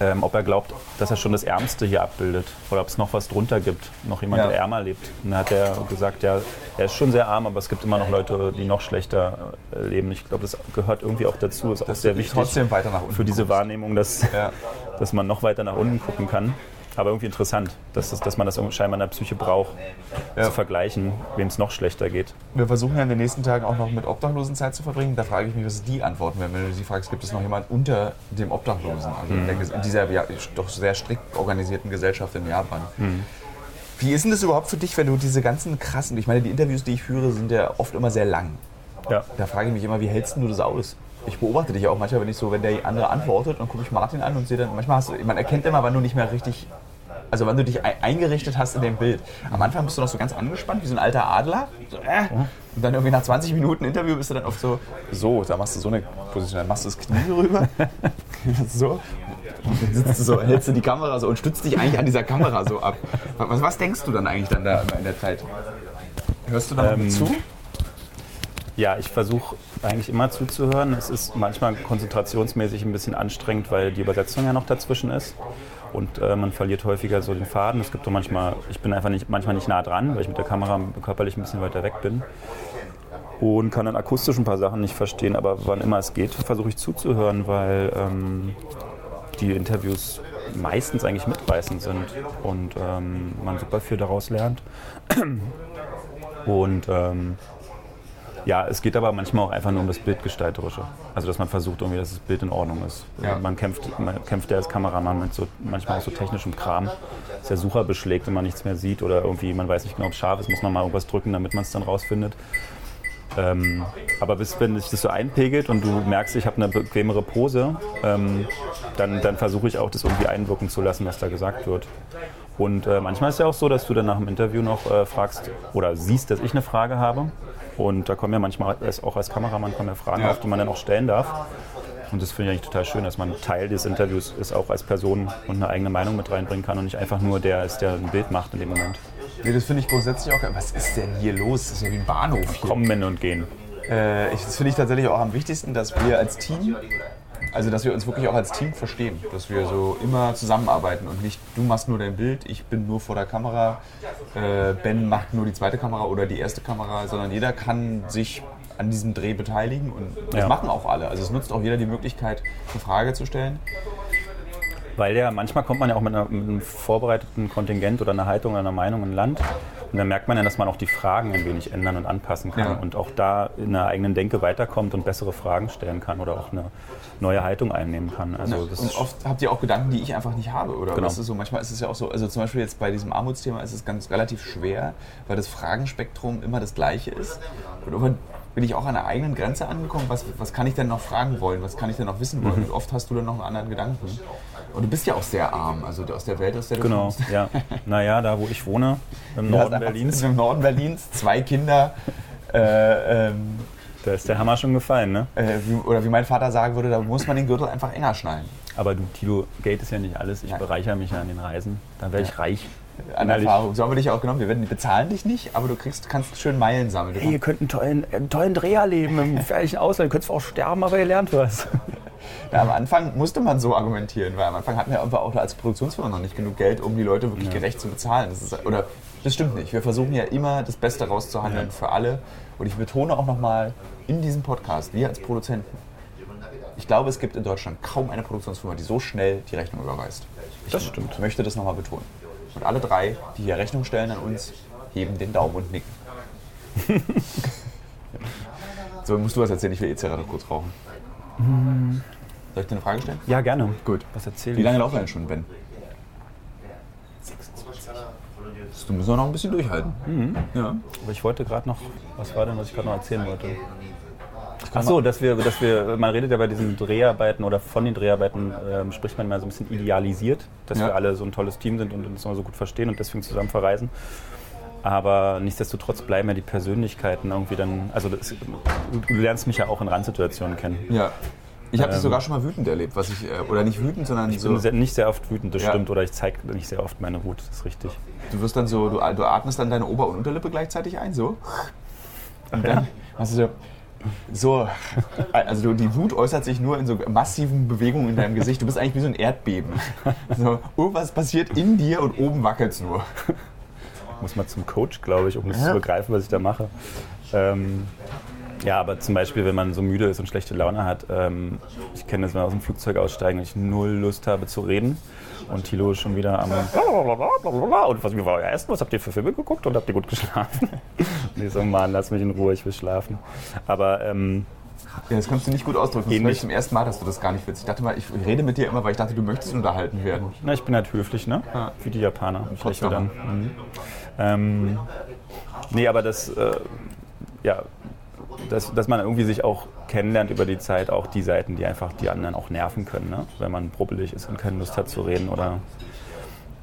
ähm, ob er glaubt, dass er schon das Ärmste hier abbildet oder ob es noch was drunter gibt, noch jemand, Ja. der ärmer lebt. Und dann hat er gesagt, ja, er ist schon sehr arm, aber es gibt immer noch Leute, die noch schlechter äh, leben. Ich glaube, das gehört irgendwie auch dazu, ist auch sehr du wichtig für diese guckst. Wahrnehmung, dass, Ja. dass man noch weiter nach unten gucken kann. Aber irgendwie interessant, dass, das, dass man das scheinbar in der Psyche braucht, Ja. zu vergleichen, wem es noch schlechter geht. Wir versuchen ja in den nächsten Tagen auch noch mit Obdachlosen Zeit zu verbringen. Da frage ich mich, was die antworten werden, wenn du sie fragst, gibt es noch jemand unter dem Obdachlosen? Also Ges- in dieser ja, doch sehr strikt organisierten Gesellschaft in Japan. Wie ist denn das überhaupt für dich, wenn du diese ganzen krassen, ich meine, die Interviews, die ich führe, sind ja oft immer sehr lang. Ja. Da frage ich mich immer, wie hältst du das aus? Ich beobachte dich auch manchmal, wenn ich so, wenn der andere antwortet, dann gucke ich Martin an und sehe dann, manchmal hast du, man erkennt immer, wann du nicht mehr richtig, also wann du dich ei- eingerichtet hast in dem Bild. Am Anfang bist du noch so ganz angespannt, wie so ein alter Adler. So, äh. Und dann irgendwie nach 20 Minuten Interview bist du dann oft so, so, da machst du so eine Position, dann machst du das Knie rüber, so, sitzt du so, hältst du die Kamera so und stützt dich eigentlich an dieser Kamera so ab. Was, was denkst du dann eigentlich dann da in der Zeit? Hörst du da Ähm, zu? Ja, ich versuche eigentlich immer zuzuhören. Es ist manchmal konzentrationsmäßig ein bisschen anstrengend, weil die Übersetzung ja noch dazwischen ist. Und äh, man verliert häufiger so den Faden. Es gibt so manchmal, ich bin einfach nicht, manchmal nicht nah dran, weil ich mit der Kamera körperlich ein bisschen weiter weg bin. Und kann dann akustisch ein paar Sachen nicht verstehen, aber wann immer es geht, versuche ich zuzuhören, weil ähm, die Interviews meistens eigentlich mitreißend sind und ähm, man super viel daraus lernt. Und ähm, ja, es geht aber manchmal auch einfach nur um das Bildgestalterische. Also, dass man versucht, irgendwie, dass das Bild in Ordnung ist. Ja. Man, kämpft, man kämpft ja als Kameramann mit so, manchmal auch so technischem Kram, dass der Sucher beschlägt und man nichts mehr sieht oder irgendwie, man weiß nicht genau, ob es scharf ist, muss man mal irgendwas drücken, damit man es dann rausfindet. Ähm, aber bis, wenn sich das so einpegelt und du merkst, ich habe eine bequemere Pose, ähm, dann, dann versuche ich auch, das irgendwie einwirken zu lassen, was da gesagt wird. Und äh, manchmal ist ja auch so, dass du dann nach dem Interview noch äh, fragst oder siehst, dass ich eine Frage habe. Und da kommen ja manchmal auch als Kameramann kommen ja Fragen Ja. auf, die man dann auch stellen darf. Und das finde ich eigentlich total schön, dass man Teil des Interviews ist, auch als Person und eine eigene Meinung mit reinbringen kann und nicht einfach nur der ist, der ein Bild macht in dem Moment. Nee, das finde ich grundsätzlich auch geil. Was ist denn hier los? Das ist ja wie ein Bahnhof hier. Kommen und gehen. Äh, ich, das finde ich tatsächlich auch am wichtigsten, dass wir als Team Also, dass wir uns wirklich auch als Team verstehen. Dass wir so immer zusammenarbeiten und nicht, du machst nur dein Bild, ich bin nur vor der Kamera, äh, Ben macht nur die zweite Kamera oder die erste Kamera, sondern jeder kann sich an diesem Dreh beteiligen und das Ja. machen auch alle. Also es nutzt auch jeder die Möglichkeit, eine Frage zu stellen. Weil ja, manchmal kommt man ja auch mit, einer, mit einem vorbereiteten Kontingent oder einer Haltung oder einer Meinung in ein Land. Und dann merkt man ja, dass man auch die Fragen ein wenig ändern und anpassen kann. Ja. Und auch da in der eigenen Denke weiterkommt und bessere Fragen stellen kann oder auch eine neue Haltung einnehmen kann. Also das und oft habt ihr auch Gedanken, die ich einfach nicht habe. Oder Genau. das ist so, manchmal ist es ja auch so, also zum Beispiel jetzt bei diesem Armutsthema ist es ganz relativ schwer, weil das Fragenspektrum immer das gleiche ist. Und irgendwann bin ich auch an der eigenen Grenze angekommen, was, was kann ich denn noch fragen wollen, was kann ich denn noch wissen wollen. Mhm. Und oft hast du dann noch einen anderen Gedanken. Und du bist ja auch sehr arm, also aus der Welt, aus der du genau, kommst. ja. Naja, da wo ich wohne, im Du Norden Berlins, Im Norden Berlins, zwei Kinder. Äh, ähm, da ist der Hammer schon gefallen, ne? äh, wie, oder wie mein Vater sagen würde, da muss man den Gürtel einfach enger schnallen. Aber du, Tilo, Geld ist ja nicht alles. Ich Nein. bereichere mich ja an den Reisen. Dann werde ich reich. An Innerlich. Erfahrung. So haben wir dich auch genommen. Wir werden, bezahlen dich nicht, aber du kriegst, kannst schön Meilen sammeln. Hey, ihr könnt einen tollen, einen tollen Dreh erleben im gefährlichen Ausland. Ihr könnt zwar auch sterben, aber ihr lernt was. Ja, am Anfang musste man so argumentieren, weil am Anfang hatten wir aber auch als Produktionsfirma noch nicht genug Geld, um die Leute wirklich gerecht zu bezahlen. Das ist, oder das stimmt nicht. Wir versuchen ja immer das Beste rauszuhandeln Ja. für alle. Und ich betone auch nochmal in diesem Podcast, wir als Produzenten, ich glaube, es gibt in Deutschland kaum eine Produktionsfirma, die so schnell die Rechnung überweist. Das stimmt. Ich möchte das nochmal betonen. Und alle drei, die hier Rechnung stellen an uns, heben den Daumen und nicken. so, musst du was erzählen? Ich will eh Zigarette kurz rauchen. Soll ich dir eine Frage stellen? Ja, gerne. Gut. Was erzähl Wie lange laufen wir denn schon, Ben? Du musst noch ein bisschen durchhalten. Ja. Aber ich wollte gerade noch, was war denn, was ich gerade noch erzählen wollte? Ach so, dass wir, dass wir, man redet ja bei diesen Dreharbeiten oder von den Dreharbeiten ähm, spricht man immer so ein bisschen idealisiert, dass Ja. wir alle so ein tolles Team sind und uns immer so gut verstehen und deswegen zusammen verreisen. Aber nichtsdestotrotz bleiben ja die Persönlichkeiten irgendwie dann, also das, du, lernst mich ja auch in Randsituationen kennen. ja. Ich habe dich Ähm. sogar schon mal wütend erlebt, was ich, äh, oder nicht wütend, sondern Ich so, bin sehr, nicht sehr oft wütend, das Ja. stimmt, oder ich zeige nicht sehr oft meine Wut, das ist richtig. du wirst dann so, du, du atmest dann deine Ober- und Unterlippe gleichzeitig ein, so. Und dann hast du so, so, also die Wut äußert sich nur in so massiven Bewegungen in deinem Gesicht. Du bist eigentlich wie so ein Erdbeben. So, irgendwas passiert in dir und oben wackelt es nur. Muss mal zum Coach, glaube ich, um das zu begreifen, was ich da mache. Ähm, ja, aber zum Beispiel, wenn man so müde ist und schlechte Laune hat, ähm, ich kenne das, wenn wir aus dem Flugzeug aussteigen und ich null Lust habe zu reden und Thilo ist schon wieder am und was mir war euer Essen, was habt ihr für Filme geguckt und habt ihr gut geschlafen? Und ich so, Mann, lass mich in Ruhe, ich will schlafen. Aber ähm, Ja, das kannst du nicht gut ausdrücken. Das ich zum ersten Mal, dass du das gar nicht willst. Ich dachte mal, ich rede mit dir immer, weil ich dachte, du möchtest unterhalten werden. na, ich bin halt höflich, ne? Ja. Wie die Japaner. Ich lächle dann. Mhm. Ähm, nee, aber das, äh, ja, dass, dass man irgendwie sich auch kennenlernt über die Zeit, auch die Seiten, die einfach die anderen auch nerven können, ne? wenn man brubbelig ist und keine Lust hat zu reden. Oder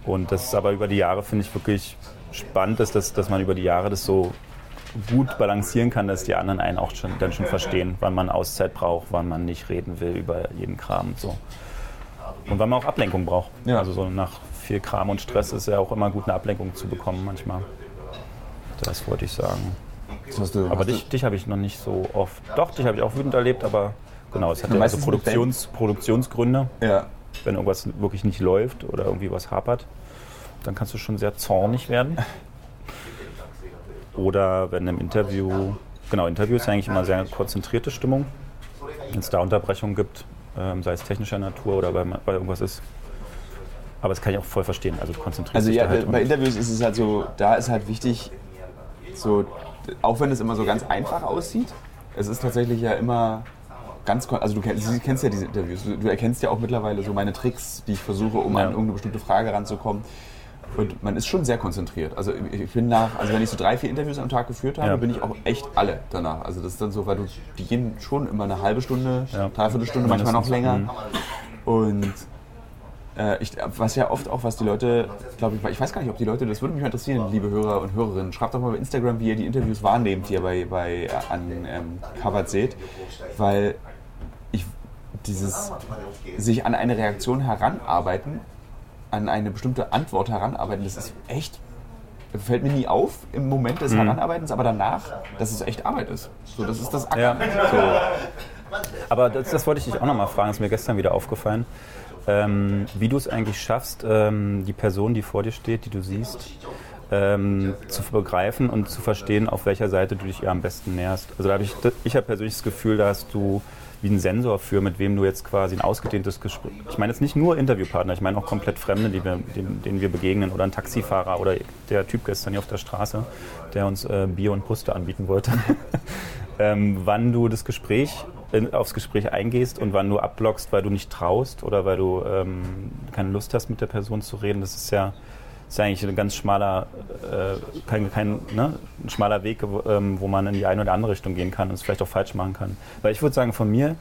und das ist aber über die Jahre, finde ich, wirklich spannend, dass, das, dass man über die Jahre das so gut balancieren kann, dass die anderen einen auch schon, dann schon verstehen, wann man Auszeit braucht, wann man nicht reden will über jeden Kram und so. Und wann man auch Ablenkung braucht. Ja. Also so nach viel Kram und Stress ist ja auch immer gut, eine Ablenkung zu bekommen manchmal. Das wollte ich sagen. Du, Aber dich, dich habe ich noch nicht so oft. Doch, dich habe ich auch wütend erlebt, aber genau, es hat Ja, also Produktions, Produktionsgründe. Du, ja. Wenn irgendwas wirklich nicht läuft oder irgendwie was hapert, dann kannst du schon sehr zornig werden. Oder wenn im Interview, genau, Interview ist ja eigentlich immer sehr konzentrierte Stimmung. Wenn es da Unterbrechungen gibt, ähm, sei es technischer Natur oder weil, weil irgendwas ist. Aber das kann ich auch voll verstehen. Also du konzentrierst Also ja, halt bei Interviews ist es halt so, da ist halt wichtig, so, auch wenn es immer so ganz einfach aussieht, es ist tatsächlich ja immer ganz, also du kennst, du kennst ja diese Interviews, du, du erkennst ja auch mittlerweile so meine Tricks, die ich versuche, um Ja. an irgendeine bestimmte Frage ranzukommen. Und man ist schon sehr konzentriert. Also ich bin nach, also wenn ich so drei, vier Interviews am Tag geführt habe, Ja. bin ich auch echt alle danach. Also das ist dann so, weil du, die gehen schon immer eine halbe Stunde, Ja. dreiviertel Stunde, manchmal noch länger. Mhm. Und ich, was ja oft auch, was die Leute, glaube ich, ich weiß gar nicht, ob die Leute, das würde mich mal interessieren, liebe Hörer und Hörerinnen, schreibt doch mal bei Instagram, wie ihr die Interviews wahrnehmt, die ihr bei, bei äh, an ähm, Covered seht, weil ich dieses sich an eine Reaktion heranarbeiten, an eine bestimmte Antwort heranarbeiten, das ist echt, fällt mir nie auf im Moment Mhm. des Heranarbeitens, aber danach, dass es echt Arbeit ist. So, das ist das Ackern. Ja. So. Aber das, das wollte ich dich auch nochmal fragen, das ist mir gestern wieder aufgefallen. Ähm, wie du es eigentlich schaffst, ähm, die Person, die vor dir steht, die du siehst, ähm, zu begreifen und zu verstehen, auf welcher Seite du dich ihr am besten näherst. Also da habe ich, ich habe persönlich das Gefühl, da hast du wie ein Sensor für, mit wem du jetzt quasi ein ausgedehntes Gespräch. Ich meine jetzt nicht nur Interviewpartner, ich meine auch komplett Fremde, wir, denen, denen wir begegnen oder ein Taxifahrer oder der Typ gestern hier auf der Straße, der uns äh, Bier und Puste anbieten wollte. ähm, wann du das Gespräch aufs Gespräch eingehst und wann du abblockst, weil du nicht traust oder weil du ähm, keine Lust hast, mit der Person zu reden, das ist ja ist ja eigentlich ein ganz schmaler, äh, kein, kein, ne? ein schmaler Weg, ähm, wo man in die eine oder andere Richtung gehen kann und es vielleicht auch falsch machen kann. Weil ich würde sagen, von mir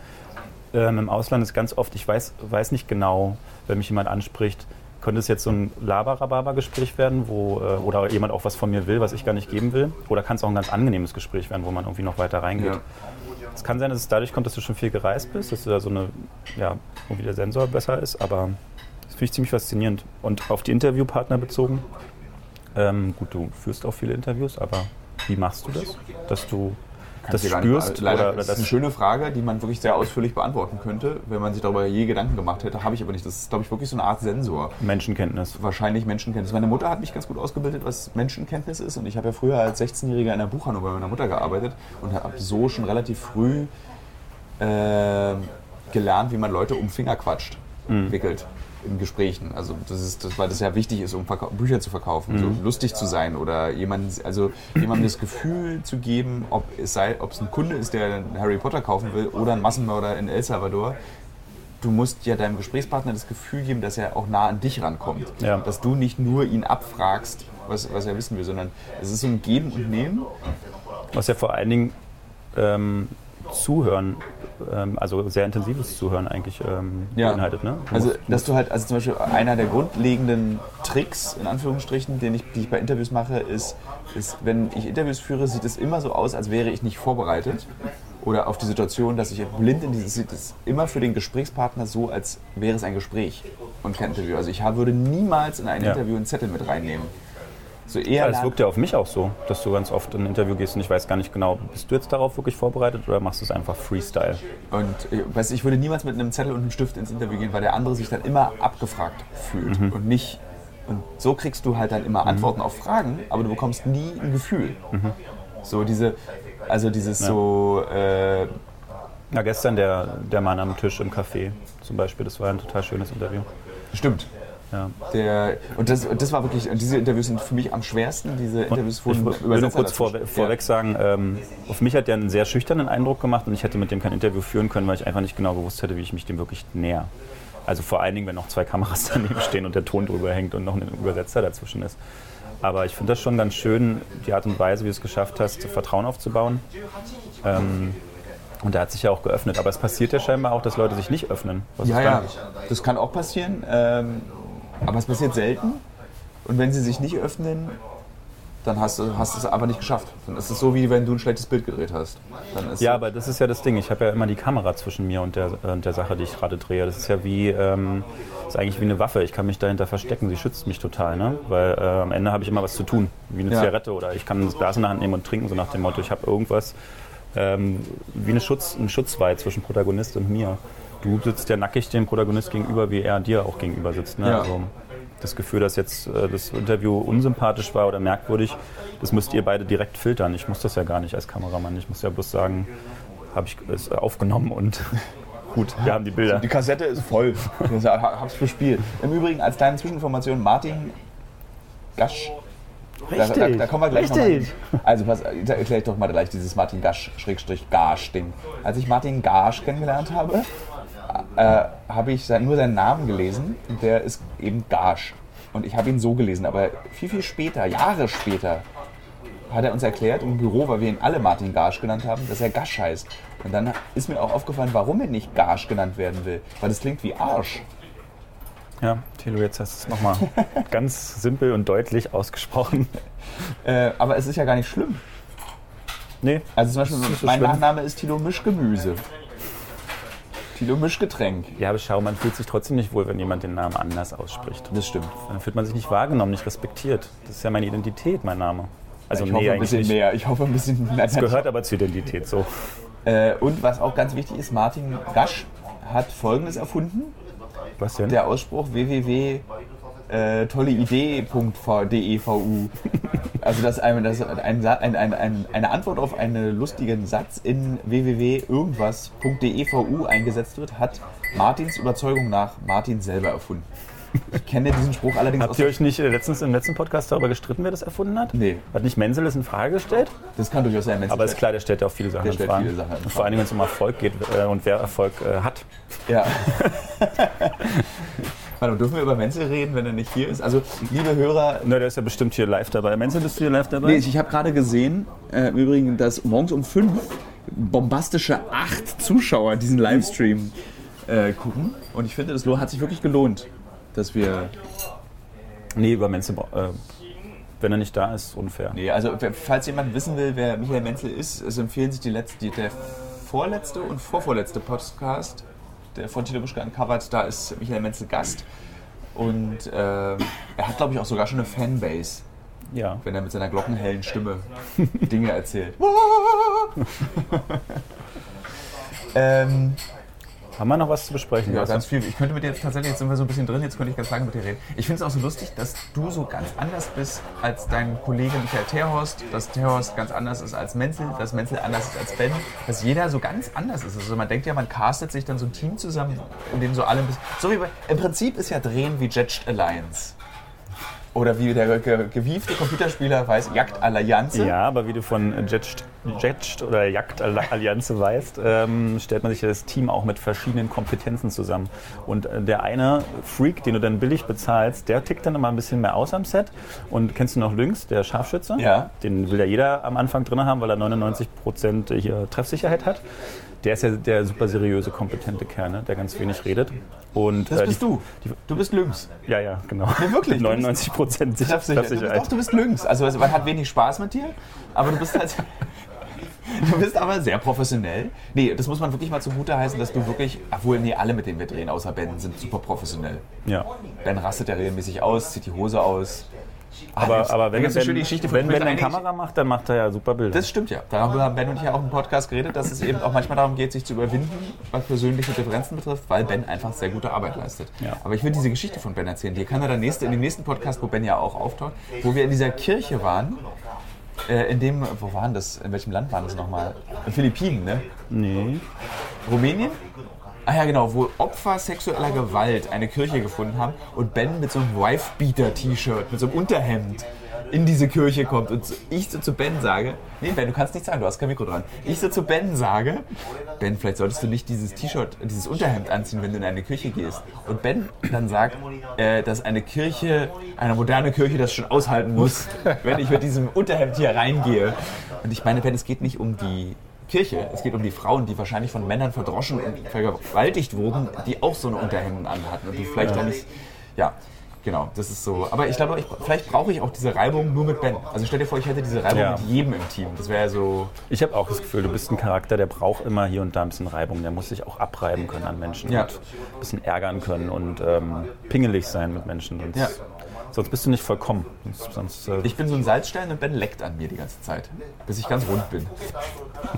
ähm, im Ausland ist ganz oft, ich weiß, weiß nicht genau, wenn mich jemand anspricht, könnte es jetzt so ein Laber-Rhabarber-Gespräch werden, wo, äh, oder jemand auch was von mir will, was ich gar nicht geben will? Oder kann es auch ein ganz angenehmes Gespräch werden, wo man irgendwie noch weiter reingeht? Ja. Es kann sein, dass es dadurch kommt, dass du schon viel gereist bist, dass du da so eine, ja, irgendwie der Sensor besser ist, aber finde ich ziemlich faszinierend. Und auf die Interviewpartner bezogen, ähm, gut, du führst auch viele Interviews, aber wie machst du das? Dass du das spürst? Leider, das ist eine schöne Frage, die man wirklich sehr ausführlich beantworten könnte, wenn man sich darüber je Gedanken gemacht hätte. Habe ich aber nicht. Das ist, glaube ich, wirklich so eine Art Sensor. Menschenkenntnis. Wahrscheinlich Menschenkenntnis. Meine Mutter hat mich ganz gut ausgebildet, was Menschenkenntnis ist. Und ich habe ja früher als 16-Jähriger in einer Buchhandlung bei meiner Mutter gearbeitet und habe so schon relativ früh äh, gelernt, wie man Leute um Finger quatscht, mhm. wickelt in Gesprächen. Also das ist, das, weil das ja wichtig ist, um Bücher zu verkaufen, mhm. so lustig zu sein oder jemand, also jemandem das Gefühl zu geben, ob es sei, ob es ein Kunde ist, der Harry Potter kaufen will oder ein Massenmörder in El Salvador. Du musst ja deinem Gesprächspartner das Gefühl geben, dass er auch nah an dich rankommt. Ja. Dass du nicht nur ihn abfragst, was, was er wissen will, sondern es ist so ein Geben und Nehmen. Was ja vor allen Dingen ähm, Zuhören also sehr intensives Zuhören eigentlich ähm, ja. beinhaltet. Ne? Du also, dass du halt, also zum Beispiel einer der grundlegenden Tricks, in Anführungsstrichen, den ich, die ich bei Interviews mache, ist, ist, wenn ich Interviews führe, sieht es immer so aus, als wäre ich nicht vorbereitet oder auf die Situation, dass ich blind in dieses sieht es immer für den Gesprächspartner so, als wäre es ein Gespräch und kein Interview. Also ich würde niemals in ein ja. Interview einen Zettel mit reinnehmen. So eher ja, es wirkt ja auf mich auch so, dass du ganz oft in ein Interview gehst und ich weiß gar nicht genau, bist du jetzt darauf wirklich vorbereitet oder machst du es einfach Freestyle? Und weiß, ich würde niemals mit einem Zettel und einem Stift ins Interview gehen, weil der andere sich dann immer abgefragt fühlt mhm. und nicht. Und so kriegst du halt dann immer mhm. Antworten mhm. auf Fragen, aber du bekommst nie ein Gefühl. Mhm. So diese, also dieses ja. so. Äh, Na, gestern der, der Mann am Tisch im Café zum Beispiel, das war ein total schönes Interview. Stimmt. Ja. Der, und, das, und das war wirklich, diese Interviews sind für mich am schwersten. Diese Interviews wurden Ich will nur kurz vor, vorweg sagen, ähm, auf mich hat der einen sehr schüchternen Eindruck gemacht und ich hätte mit dem kein Interview führen können, weil ich einfach nicht genau gewusst hätte, wie ich mich dem wirklich näher. Also vor allen Dingen, wenn noch zwei Kameras daneben stehen und der Ton drüber hängt und noch ein Übersetzer dazwischen ist. Aber ich finde das schon ganz schön, die Art und Weise, wie du es geschafft hast, Vertrauen aufzubauen. Ähm, und der hat sich ja auch geöffnet. Aber es passiert ja scheinbar auch, dass Leute sich nicht öffnen. Was ja, ja, das kann auch passieren. Ähm, aber es passiert selten. Und wenn sie sich nicht öffnen, dann hast du, hast es aber nicht geschafft. Dann ist es so, wie wenn du ein schlechtes Bild gedreht hast. ja, aber das ist ja das Ding. Ich habe ja immer die Kamera zwischen mir und der, und der Sache, die ich gerade drehe. Das ist ja wie, ähm, ist eigentlich wie eine Waffe. Ich kann mich dahinter verstecken. Sie schützt mich total, ne? Weil äh, am Ende habe ich immer was zu tun. Wie eine ja. Zigarette oder ich kann ein Glas in der Hand nehmen und trinken, so nach dem Motto, ich habe irgendwas. Ähm, wie eine Schutz, ein Schutzwall zwischen Protagonist und mir du sitzt ja nackig dem Protagonist gegenüber, wie er dir auch gegenüber sitzt. Ne? Ja. Also das Gefühl, dass jetzt äh, das Interview unsympathisch war oder merkwürdig, das müsst ihr beide direkt filtern. Ich muss das ja gar nicht als Kameramann. Ich muss ja bloß sagen, habe ich es aufgenommen und gut, wir haben die Bilder. Die Kassette ist voll. Ich hab's bespielt. Im Übrigen als kleine Zwischeninformation, Martin Gasch Richtig. Da, da, da, kommen wir gleich Richtig. Noch also pass, erkläre ich doch mal gleich dieses Martin Gasch-Gasch-Ding. Als ich Martin Gasch kennengelernt habe, äh, habe ich nur seinen Namen gelesen und der ist eben Gasch. Und ich habe ihn so gelesen, aber viel, viel später, Jahre später, hat er uns erklärt im Büro, weil wir ihn alle Martin Gasch genannt haben, dass er Gasch heißt. Und dann ist mir auch aufgefallen, warum er nicht Gasch genannt werden will. Weil das klingt wie Arsch. Ja, Thilo, jetzt hast du es nochmal ganz simpel und deutlich ausgesprochen. Äh, aber es ist ja gar nicht schlimm. Nee. Also zum Beispiel, mein schlimm. Nachname ist Thilo Mischgemüse. Thilo Mischgetränk. Ja, aber schau, man fühlt sich trotzdem nicht wohl, wenn jemand den Namen anders ausspricht. Das stimmt. Dann fühlt man sich nicht wahrgenommen, nicht respektiert. Das ist ja meine Identität, mein Name. Also ich nee, hoffe ein bisschen mehr. Ich hoffe ein bisschen mehr. Das gehört aber zur Identität so. Äh, und was auch ganz wichtig ist, Martin Gasch hat Folgendes erfunden. Was denn? Der Ausspruch www äh, tolleidee.devu. Also dass, ein, dass ein, ein, ein, eine Antwort auf einen lustigen Satz in www.irgendwas.devu eingesetzt wird, hat Martins Überzeugung nach Martin selber erfunden. Ich kenne diesen Spruch allerdings Habt ihr euch nicht äh, letztens im letzten Podcast darüber gestritten, wer das erfunden hat? Nee. Hat nicht Menzel das in Frage gestellt? Das kann durchaus sein. Menzel Aber ist klar, der stellt ja auch viele Sachen Der in stellt Frage. viele Sachen in Vor allem, wenn es um Erfolg geht äh, und wer Erfolg äh, hat. Ja. Warte, dürfen wir über Menzel reden, wenn er nicht hier ist? Also, liebe Hörer, Na, der ist ja bestimmt hier live dabei. Menzel, bist du hier live dabei? Nee, ich habe gerade gesehen, äh, im Übrigen, dass morgens um fünf bombastische acht Zuschauer diesen Livestream äh, gucken. Und ich finde, das hat sich wirklich gelohnt, dass wir. Nee, über Menzel, äh, wenn er nicht da ist, unfair. Nee, also falls jemand wissen will, wer Michael Menzel ist, es empfehlen sich die letzte, die, der vorletzte und vorvorletzte Podcast, der von Tilo Buschke uncovered, da ist Michael Menzel Gast. Und ähm, er hat, glaube ich, auch sogar schon eine Fanbase, Ja. wenn er mit seiner glockenhellen Stimme Dinge erzählt. ähm, Haben wir noch was zu besprechen? Ja, ganz viel. Ich könnte mit dir jetzt tatsächlich, jetzt sind wir so ein bisschen drin, jetzt könnte ich ganz lange mit dir reden. Ich finde es auch so lustig, dass du so ganz anders bist als dein Kollege Michael Terhorst, dass Terhorst ganz anders ist als Menzel, dass Menzel anders ist als Ben, dass jeder so ganz anders ist. Also man denkt ja, man castet sich dann so ein Team zusammen, in dem so alle ein bisschen... So wie bei, Im Prinzip ist ja Drehen wie Judged Alliance. Oder wie der ge gewiefte Computerspieler weiß, Jagd Allianze. Ja, aber wie du von Jetst, Jetst oder Jagdallianze weißt, ähm, stellt man sich das Team auch mit verschiedenen Kompetenzen zusammen. Und äh, der eine Freak, den du dann billig bezahlst, der tickt dann immer ein bisschen mehr aus am Set. Und kennst du noch Lynx, der Scharfschütze? Ja. Den will ja jeder am Anfang drin haben, weil er 99% hier Treffsicherheit hat. Der ist ja der super seriöse, kompetente Kerl, ne? der ganz wenig redet. Und, Das äh, bist die, du. Du bist Lynx. Ja, ja, genau. Nee, wirklich? Du bist- 99 Prozent Treffsicher. Du bist, doch, du bist Lynx. Also es- man hat wenig Spaß mit dir, aber du bist halt. Du bist aber sehr professionell. Nee, das muss man wirklich mal zugute heißen, dass du wirklich, obwohl, nee, alle mit denen wir drehen, außer Ben, sind super professionell. Ja. Ben rastet ja regelmäßig aus, zieht die Hose aus. Aber, aber da wenn, eine wenn, schöne Geschichte von wenn, wenn Fred eine. Kamera macht, dann macht er ja super Bilder. Das stimmt ja. Darüber haben Ben und ich ja auch im Podcast geredet, dass es eben auch manchmal darum geht, sich zu überwinden, was persönliche Differenzen betrifft, weil Ben einfach sehr gute Arbeit leistet. Ja. Aber ich will diese Geschichte von Ben erzählen. Die kann er dann nächste, in dem nächsten Podcast, wo Ben ja auch auftaucht, wo wir in dieser Kirche waren. Äh, in dem, wo waren das? In welchem Land waren das nochmal? In Philippinen, ne? nee. Rumänien? Ah ja, genau, wo Opfer sexueller Gewalt eine Kirche gefunden haben und Ben mit so einem Wife-Beater-T-Shirt, mit so einem Unterhemd in diese Kirche kommt und ich so zu Ben sage, nee Ben, du kannst nicht sagen, du hast kein Mikro dran. Ich so zu Ben sage, Ben, vielleicht solltest du nicht dieses T-Shirt, dieses Unterhemd anziehen, wenn du in eine Kirche gehst. Und Ben dann sagt, äh, dass eine Kirche, eine moderne Kirche das schon aushalten muss, wenn ich mit diesem Unterhemd hier reingehe. Und ich meine, Ben, es geht nicht um die Kirche. Es geht um die Frauen, die wahrscheinlich von Männern verdroschen und vergewaltigt wurden, die auch so eine Unterhemden anhatten und die vielleicht da nicht. Ja, genau, das ist so. Aber ich glaube, ich, vielleicht brauche ich auch diese Reibung nur mit Ben. Also stell dir vor, ich hätte diese Reibung Ja. mit jedem im Team. Das wäre so. Ich habe auch das Gefühl, du bist ein Charakter, der braucht immer hier und da ein bisschen Reibung. Der muss sich auch abreiben können an Menschen Ja. und ein bisschen ärgern können und ähm, pingelig sein mit Menschen. Sonst, Ja. Sonst bist du nicht vollkommen. Sonst, sonst, äh, Ich bin so ein Salzstein und Ben leckt an mir die ganze Zeit, bis ich ganz rund bin.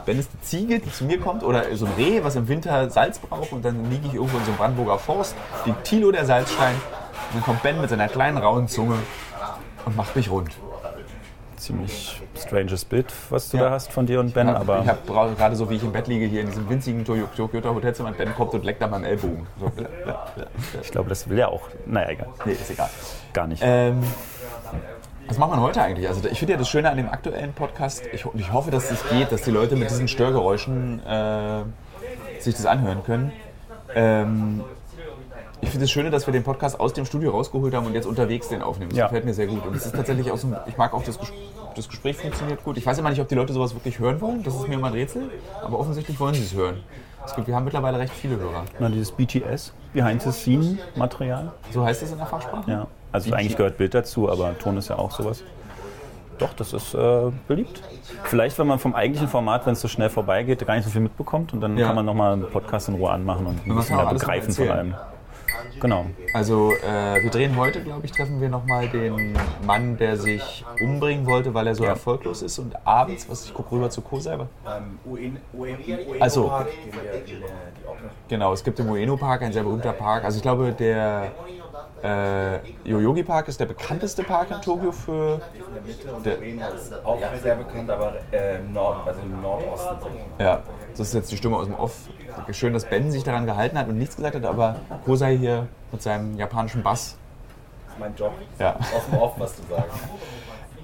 Ben ist die Ziege, die zu mir kommt, oder so ein Reh, was im Winter Salz braucht, und dann liege ich irgendwo in so einem Brandenburger Forst, liegt Tilo der Salzstein, und dann kommt Ben mit seiner kleinen rauen Zunge und macht mich rund. Ziemlich stranges Bild, was du Ja. da hast von dir und Ben. Ja, aber ich habe gerade so, wie ich im Bett liege, hier in diesem winzigen Toyo- Toyota Hotelzimmer, und Ben kommt und leckt an meinem Ellbogen. So, ich glaube, das will ja auch. Naja, egal. Nee, ist egal. Gar nicht. Ähm, was macht man heute eigentlich? Also ich finde ja das Schöne an dem aktuellen Podcast, ich, ich hoffe, dass es geht, dass die Leute mit diesen Störgeräuschen äh, sich das anhören können. Ähm, ich finde es Schöne, dass wir den Podcast aus dem Studio rausgeholt haben und jetzt unterwegs den aufnehmen. Das Ja. gefällt mir sehr gut. Und es ist tatsächlich auch so, ein- ich mag auch das, Ges- das Gespräch funktioniert gut. Ich weiß immer nicht, ob die Leute sowas wirklich hören wollen. Das ist mir immer ein Rätsel. Aber offensichtlich wollen sie es hören. Es gibt, wir haben mittlerweile recht viele Hörer. Na, dieses BTS, Behind-the-Scene-Material. So heißt es in der Fachsprache? Ja. Also BT. eigentlich gehört Bild dazu, aber Ton ist ja auch sowas. Doch, das ist äh, beliebt. Vielleicht, wenn man vom eigentlichen Format, wenn es so schnell vorbeigeht, gar nicht so viel mitbekommt und dann Ja. kann man nochmal einen Podcast in Ruhe anmachen und ein bisschen mehr begreifen von allem. Genau. Also äh, wir drehen heute, glaube ich, treffen wir nochmal den Mann, der sich umbringen wollte, weil er so Ja. erfolglos ist. Und abends, was ich gucke rüber zu. Ähm, UN, Also. Genau, es gibt im Ueno Park, ein sehr berühmter Park. Also ich glaube, der äh, Yoyogi Park ist der bekannteste Park in Tokio für... der auch sehr bekannt, aber äh, im Nord, also im Nordosten. Ja, das ist jetzt die Stimme aus dem Off. Schön, dass Ben sich daran gehalten hat und nichts gesagt hat, aber Kosei hier mit seinem japanischen Bass. Das ist mein Job. Ja. Aus dem Off was zu sagen.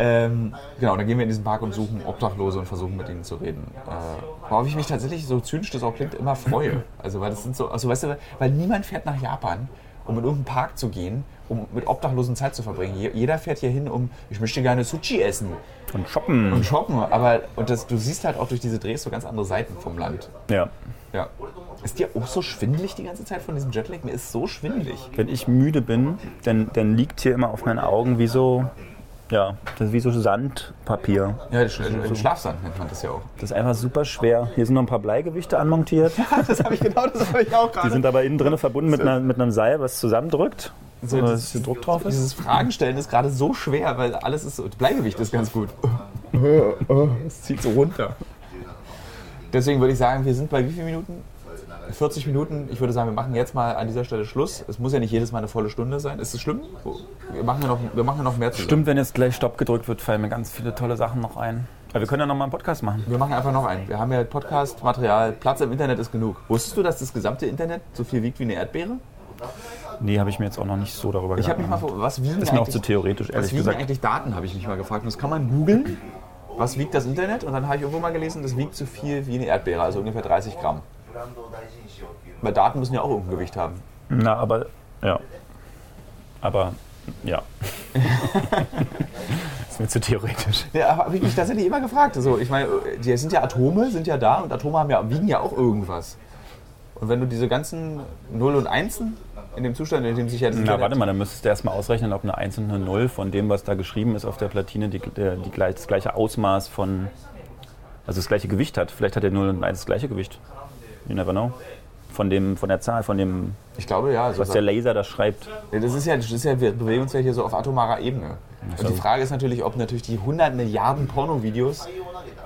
Ähm, genau, dann gehen wir in diesen Park und suchen Obdachlose und versuchen mit ihnen zu reden. Äh, worauf ich mich tatsächlich, so zynisch das auch klingt, immer freue. Also, weil das sind so, also weißt du, weil niemand fährt nach Japan, um in irgendeinen Park zu gehen, um mit Obdachlosen Zeit zu verbringen. Je- Jeder fährt hier hin, um, ich möchte gerne Sushi essen Und shoppen. und shoppen. Aber und das, du siehst halt auch durch diese Drehs so ganz andere Seiten vom Land. Ja. Ja. Ist dir auch so schwindelig die ganze Zeit von diesem Jetlag? Mir ist so schwindelig. Wenn ich müde bin, dann, dann liegt hier immer auf meinen Augen wie so, ja, das ist wie so Sandpapier. Ja, Sch- äh, Schlafsand nennt man das ja auch. Das ist einfach super schwer. Hier sind noch ein paar Bleigewichte anmontiert. das habe ich genau, das habe ich auch Die gerade. sind aber innen drin verbunden mit, einer, mit einem Seil, was zusammendrückt. So, So, das- dass hier Druck drauf ist. Dieses Fragen stellen ist gerade so schwer, weil alles ist so. das Bleigewicht ist ganz gut. Es zieht so runter. Deswegen würde ich sagen, wir sind bei wie vielen Minuten? 40 Minuten. Ich würde sagen, wir machen jetzt mal an dieser Stelle Schluss. Es muss ja nicht jedes Mal eine volle Stunde sein. Ist es schlimm? Wir machen ja noch, wir machen ja noch mehr zusammen. Stimmt, wenn jetzt gleich Stopp gedrückt wird, fallen mir ganz viele tolle Sachen noch ein. Aber wir können ja noch mal einen Podcast machen. Wir machen einfach noch einen. Wir haben ja Podcast-Material. Platz im Internet ist genug. Wusstest du, dass das gesamte Internet so viel wiegt wie eine Erdbeere? Nee, habe ich mir jetzt auch noch nicht so darüber Ich habe mich mal was wiegen Ist mir auch zu theoretisch, Was ehrlich wiegen gesagt. eigentlich Daten, habe ich mich mal gefragt. Und das kann man googeln. Was wiegt das Internet? Und dann habe ich irgendwo mal gelesen, das wiegt so viel wie eine Erdbeere, also ungefähr 30 Gramm. Weil Daten müssen ja auch irgendein Gewicht haben. Na, aber, ja. Aber, ja. ist mir zu theoretisch. Ja, habe ich mich tatsächlich immer gefragt. Also, ich meine, die sind ja Atome, sind ja da und Atome haben ja, wiegen ja auch irgendwas. Und wenn du diese ganzen Null und Einsen in dem Zustand, in dem sich ja das Na, warte mal, dann müsstest du erstmal ausrechnen, ob eine 1 und eine 0 von dem, was da geschrieben ist auf der Platine, die, die, gleich- das gleiche Ausmaß von, also das gleiche Gewicht hat. Vielleicht hat der 0 und 1 das gleiche Gewicht. You never know. Von, dem, von der Zahl, von dem, Ich glaube, ja. Also was der Laser da schreibt. Ja, Das ist ja, das ist ja, wir bewegen uns ja hier so auf atomarer Ebene. Und die Frage ist natürlich, ob natürlich die 100 Milliarden Pornovideos.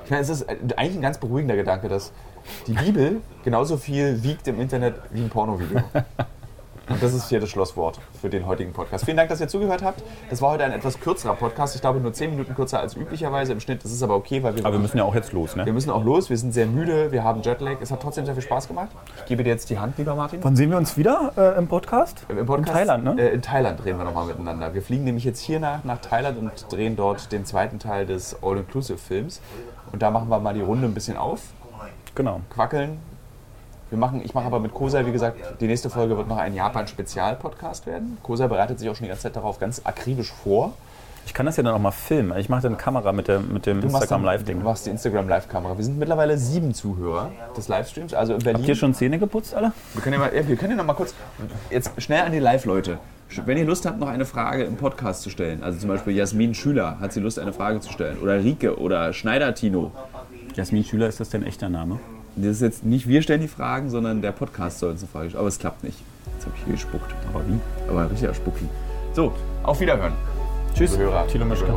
Ich meine, es ist eigentlich ein ganz beruhigender Gedanke, dass die Bibel genauso viel wiegt im Internet wie ein Pornovideo. Und das ist hier das Schlusswort für den heutigen Podcast. Vielen Dank, dass ihr zugehört habt. Das war heute ein etwas kürzerer Podcast. Ich glaube, nur 10 Minuten kürzer als üblicherweise im Schnitt. Das ist aber okay, weil wir, Aber wir müssen ja auch jetzt los, wir ne? müssen auch los. Wir sind sehr müde. Wir haben Jetlag. Es hat trotzdem sehr viel Spaß gemacht. Ich gebe dir jetzt die Hand, lieber Martin. Wann sehen wir uns wieder äh, im Podcast? Im Podcast, In Thailand, ne? Äh, in Thailand drehen wir nochmal miteinander. Wir fliegen nämlich jetzt hier nach, nach Thailand und drehen dort den zweiten Teil des All-Inclusive-Films. Und da machen wir mal die Runde ein bisschen auf, Genau. quackeln. Wir machen, ich mache aber mit Kosei, wie gesagt, die nächste Folge wird noch ein Japan-Spezial-Podcast werden. Kosei bereitet sich auch schon die ganze Zeit darauf ganz akribisch vor. Ich kann das ja dann auch mal filmen. Ich mache dann Kamera mit, der, mit dem Du machst Instagram dann- Live-Ding. Du machst die Instagram-Live-Kamera. Wir sind mittlerweile sieben Zuhörer des Livestreams. Also in Berlin. Habt ihr schon Zähne geputzt, alle? Wir können ja, mal, ja, wir können ja noch mal kurz, jetzt schnell an die Live-Leute. Wenn ihr Lust habt, noch eine Frage im Podcast zu stellen, also zum Beispiel Jasmin Schüler, hat sie Lust, eine Frage zu stellen? Oder Rike oder Schneider Tino. Jasmin Schüler, ist das dein echter Name? Das ist jetzt nicht wir stellen die Fragen, sondern der Podcast soll uns eine Frage stellen. Aber es klappt nicht. Jetzt habe ich hier gespuckt. Aber wie? Aber ein richtiger Spucki. So, auf Wiederhören. Tschüss. Hörer. Thilo Mischke.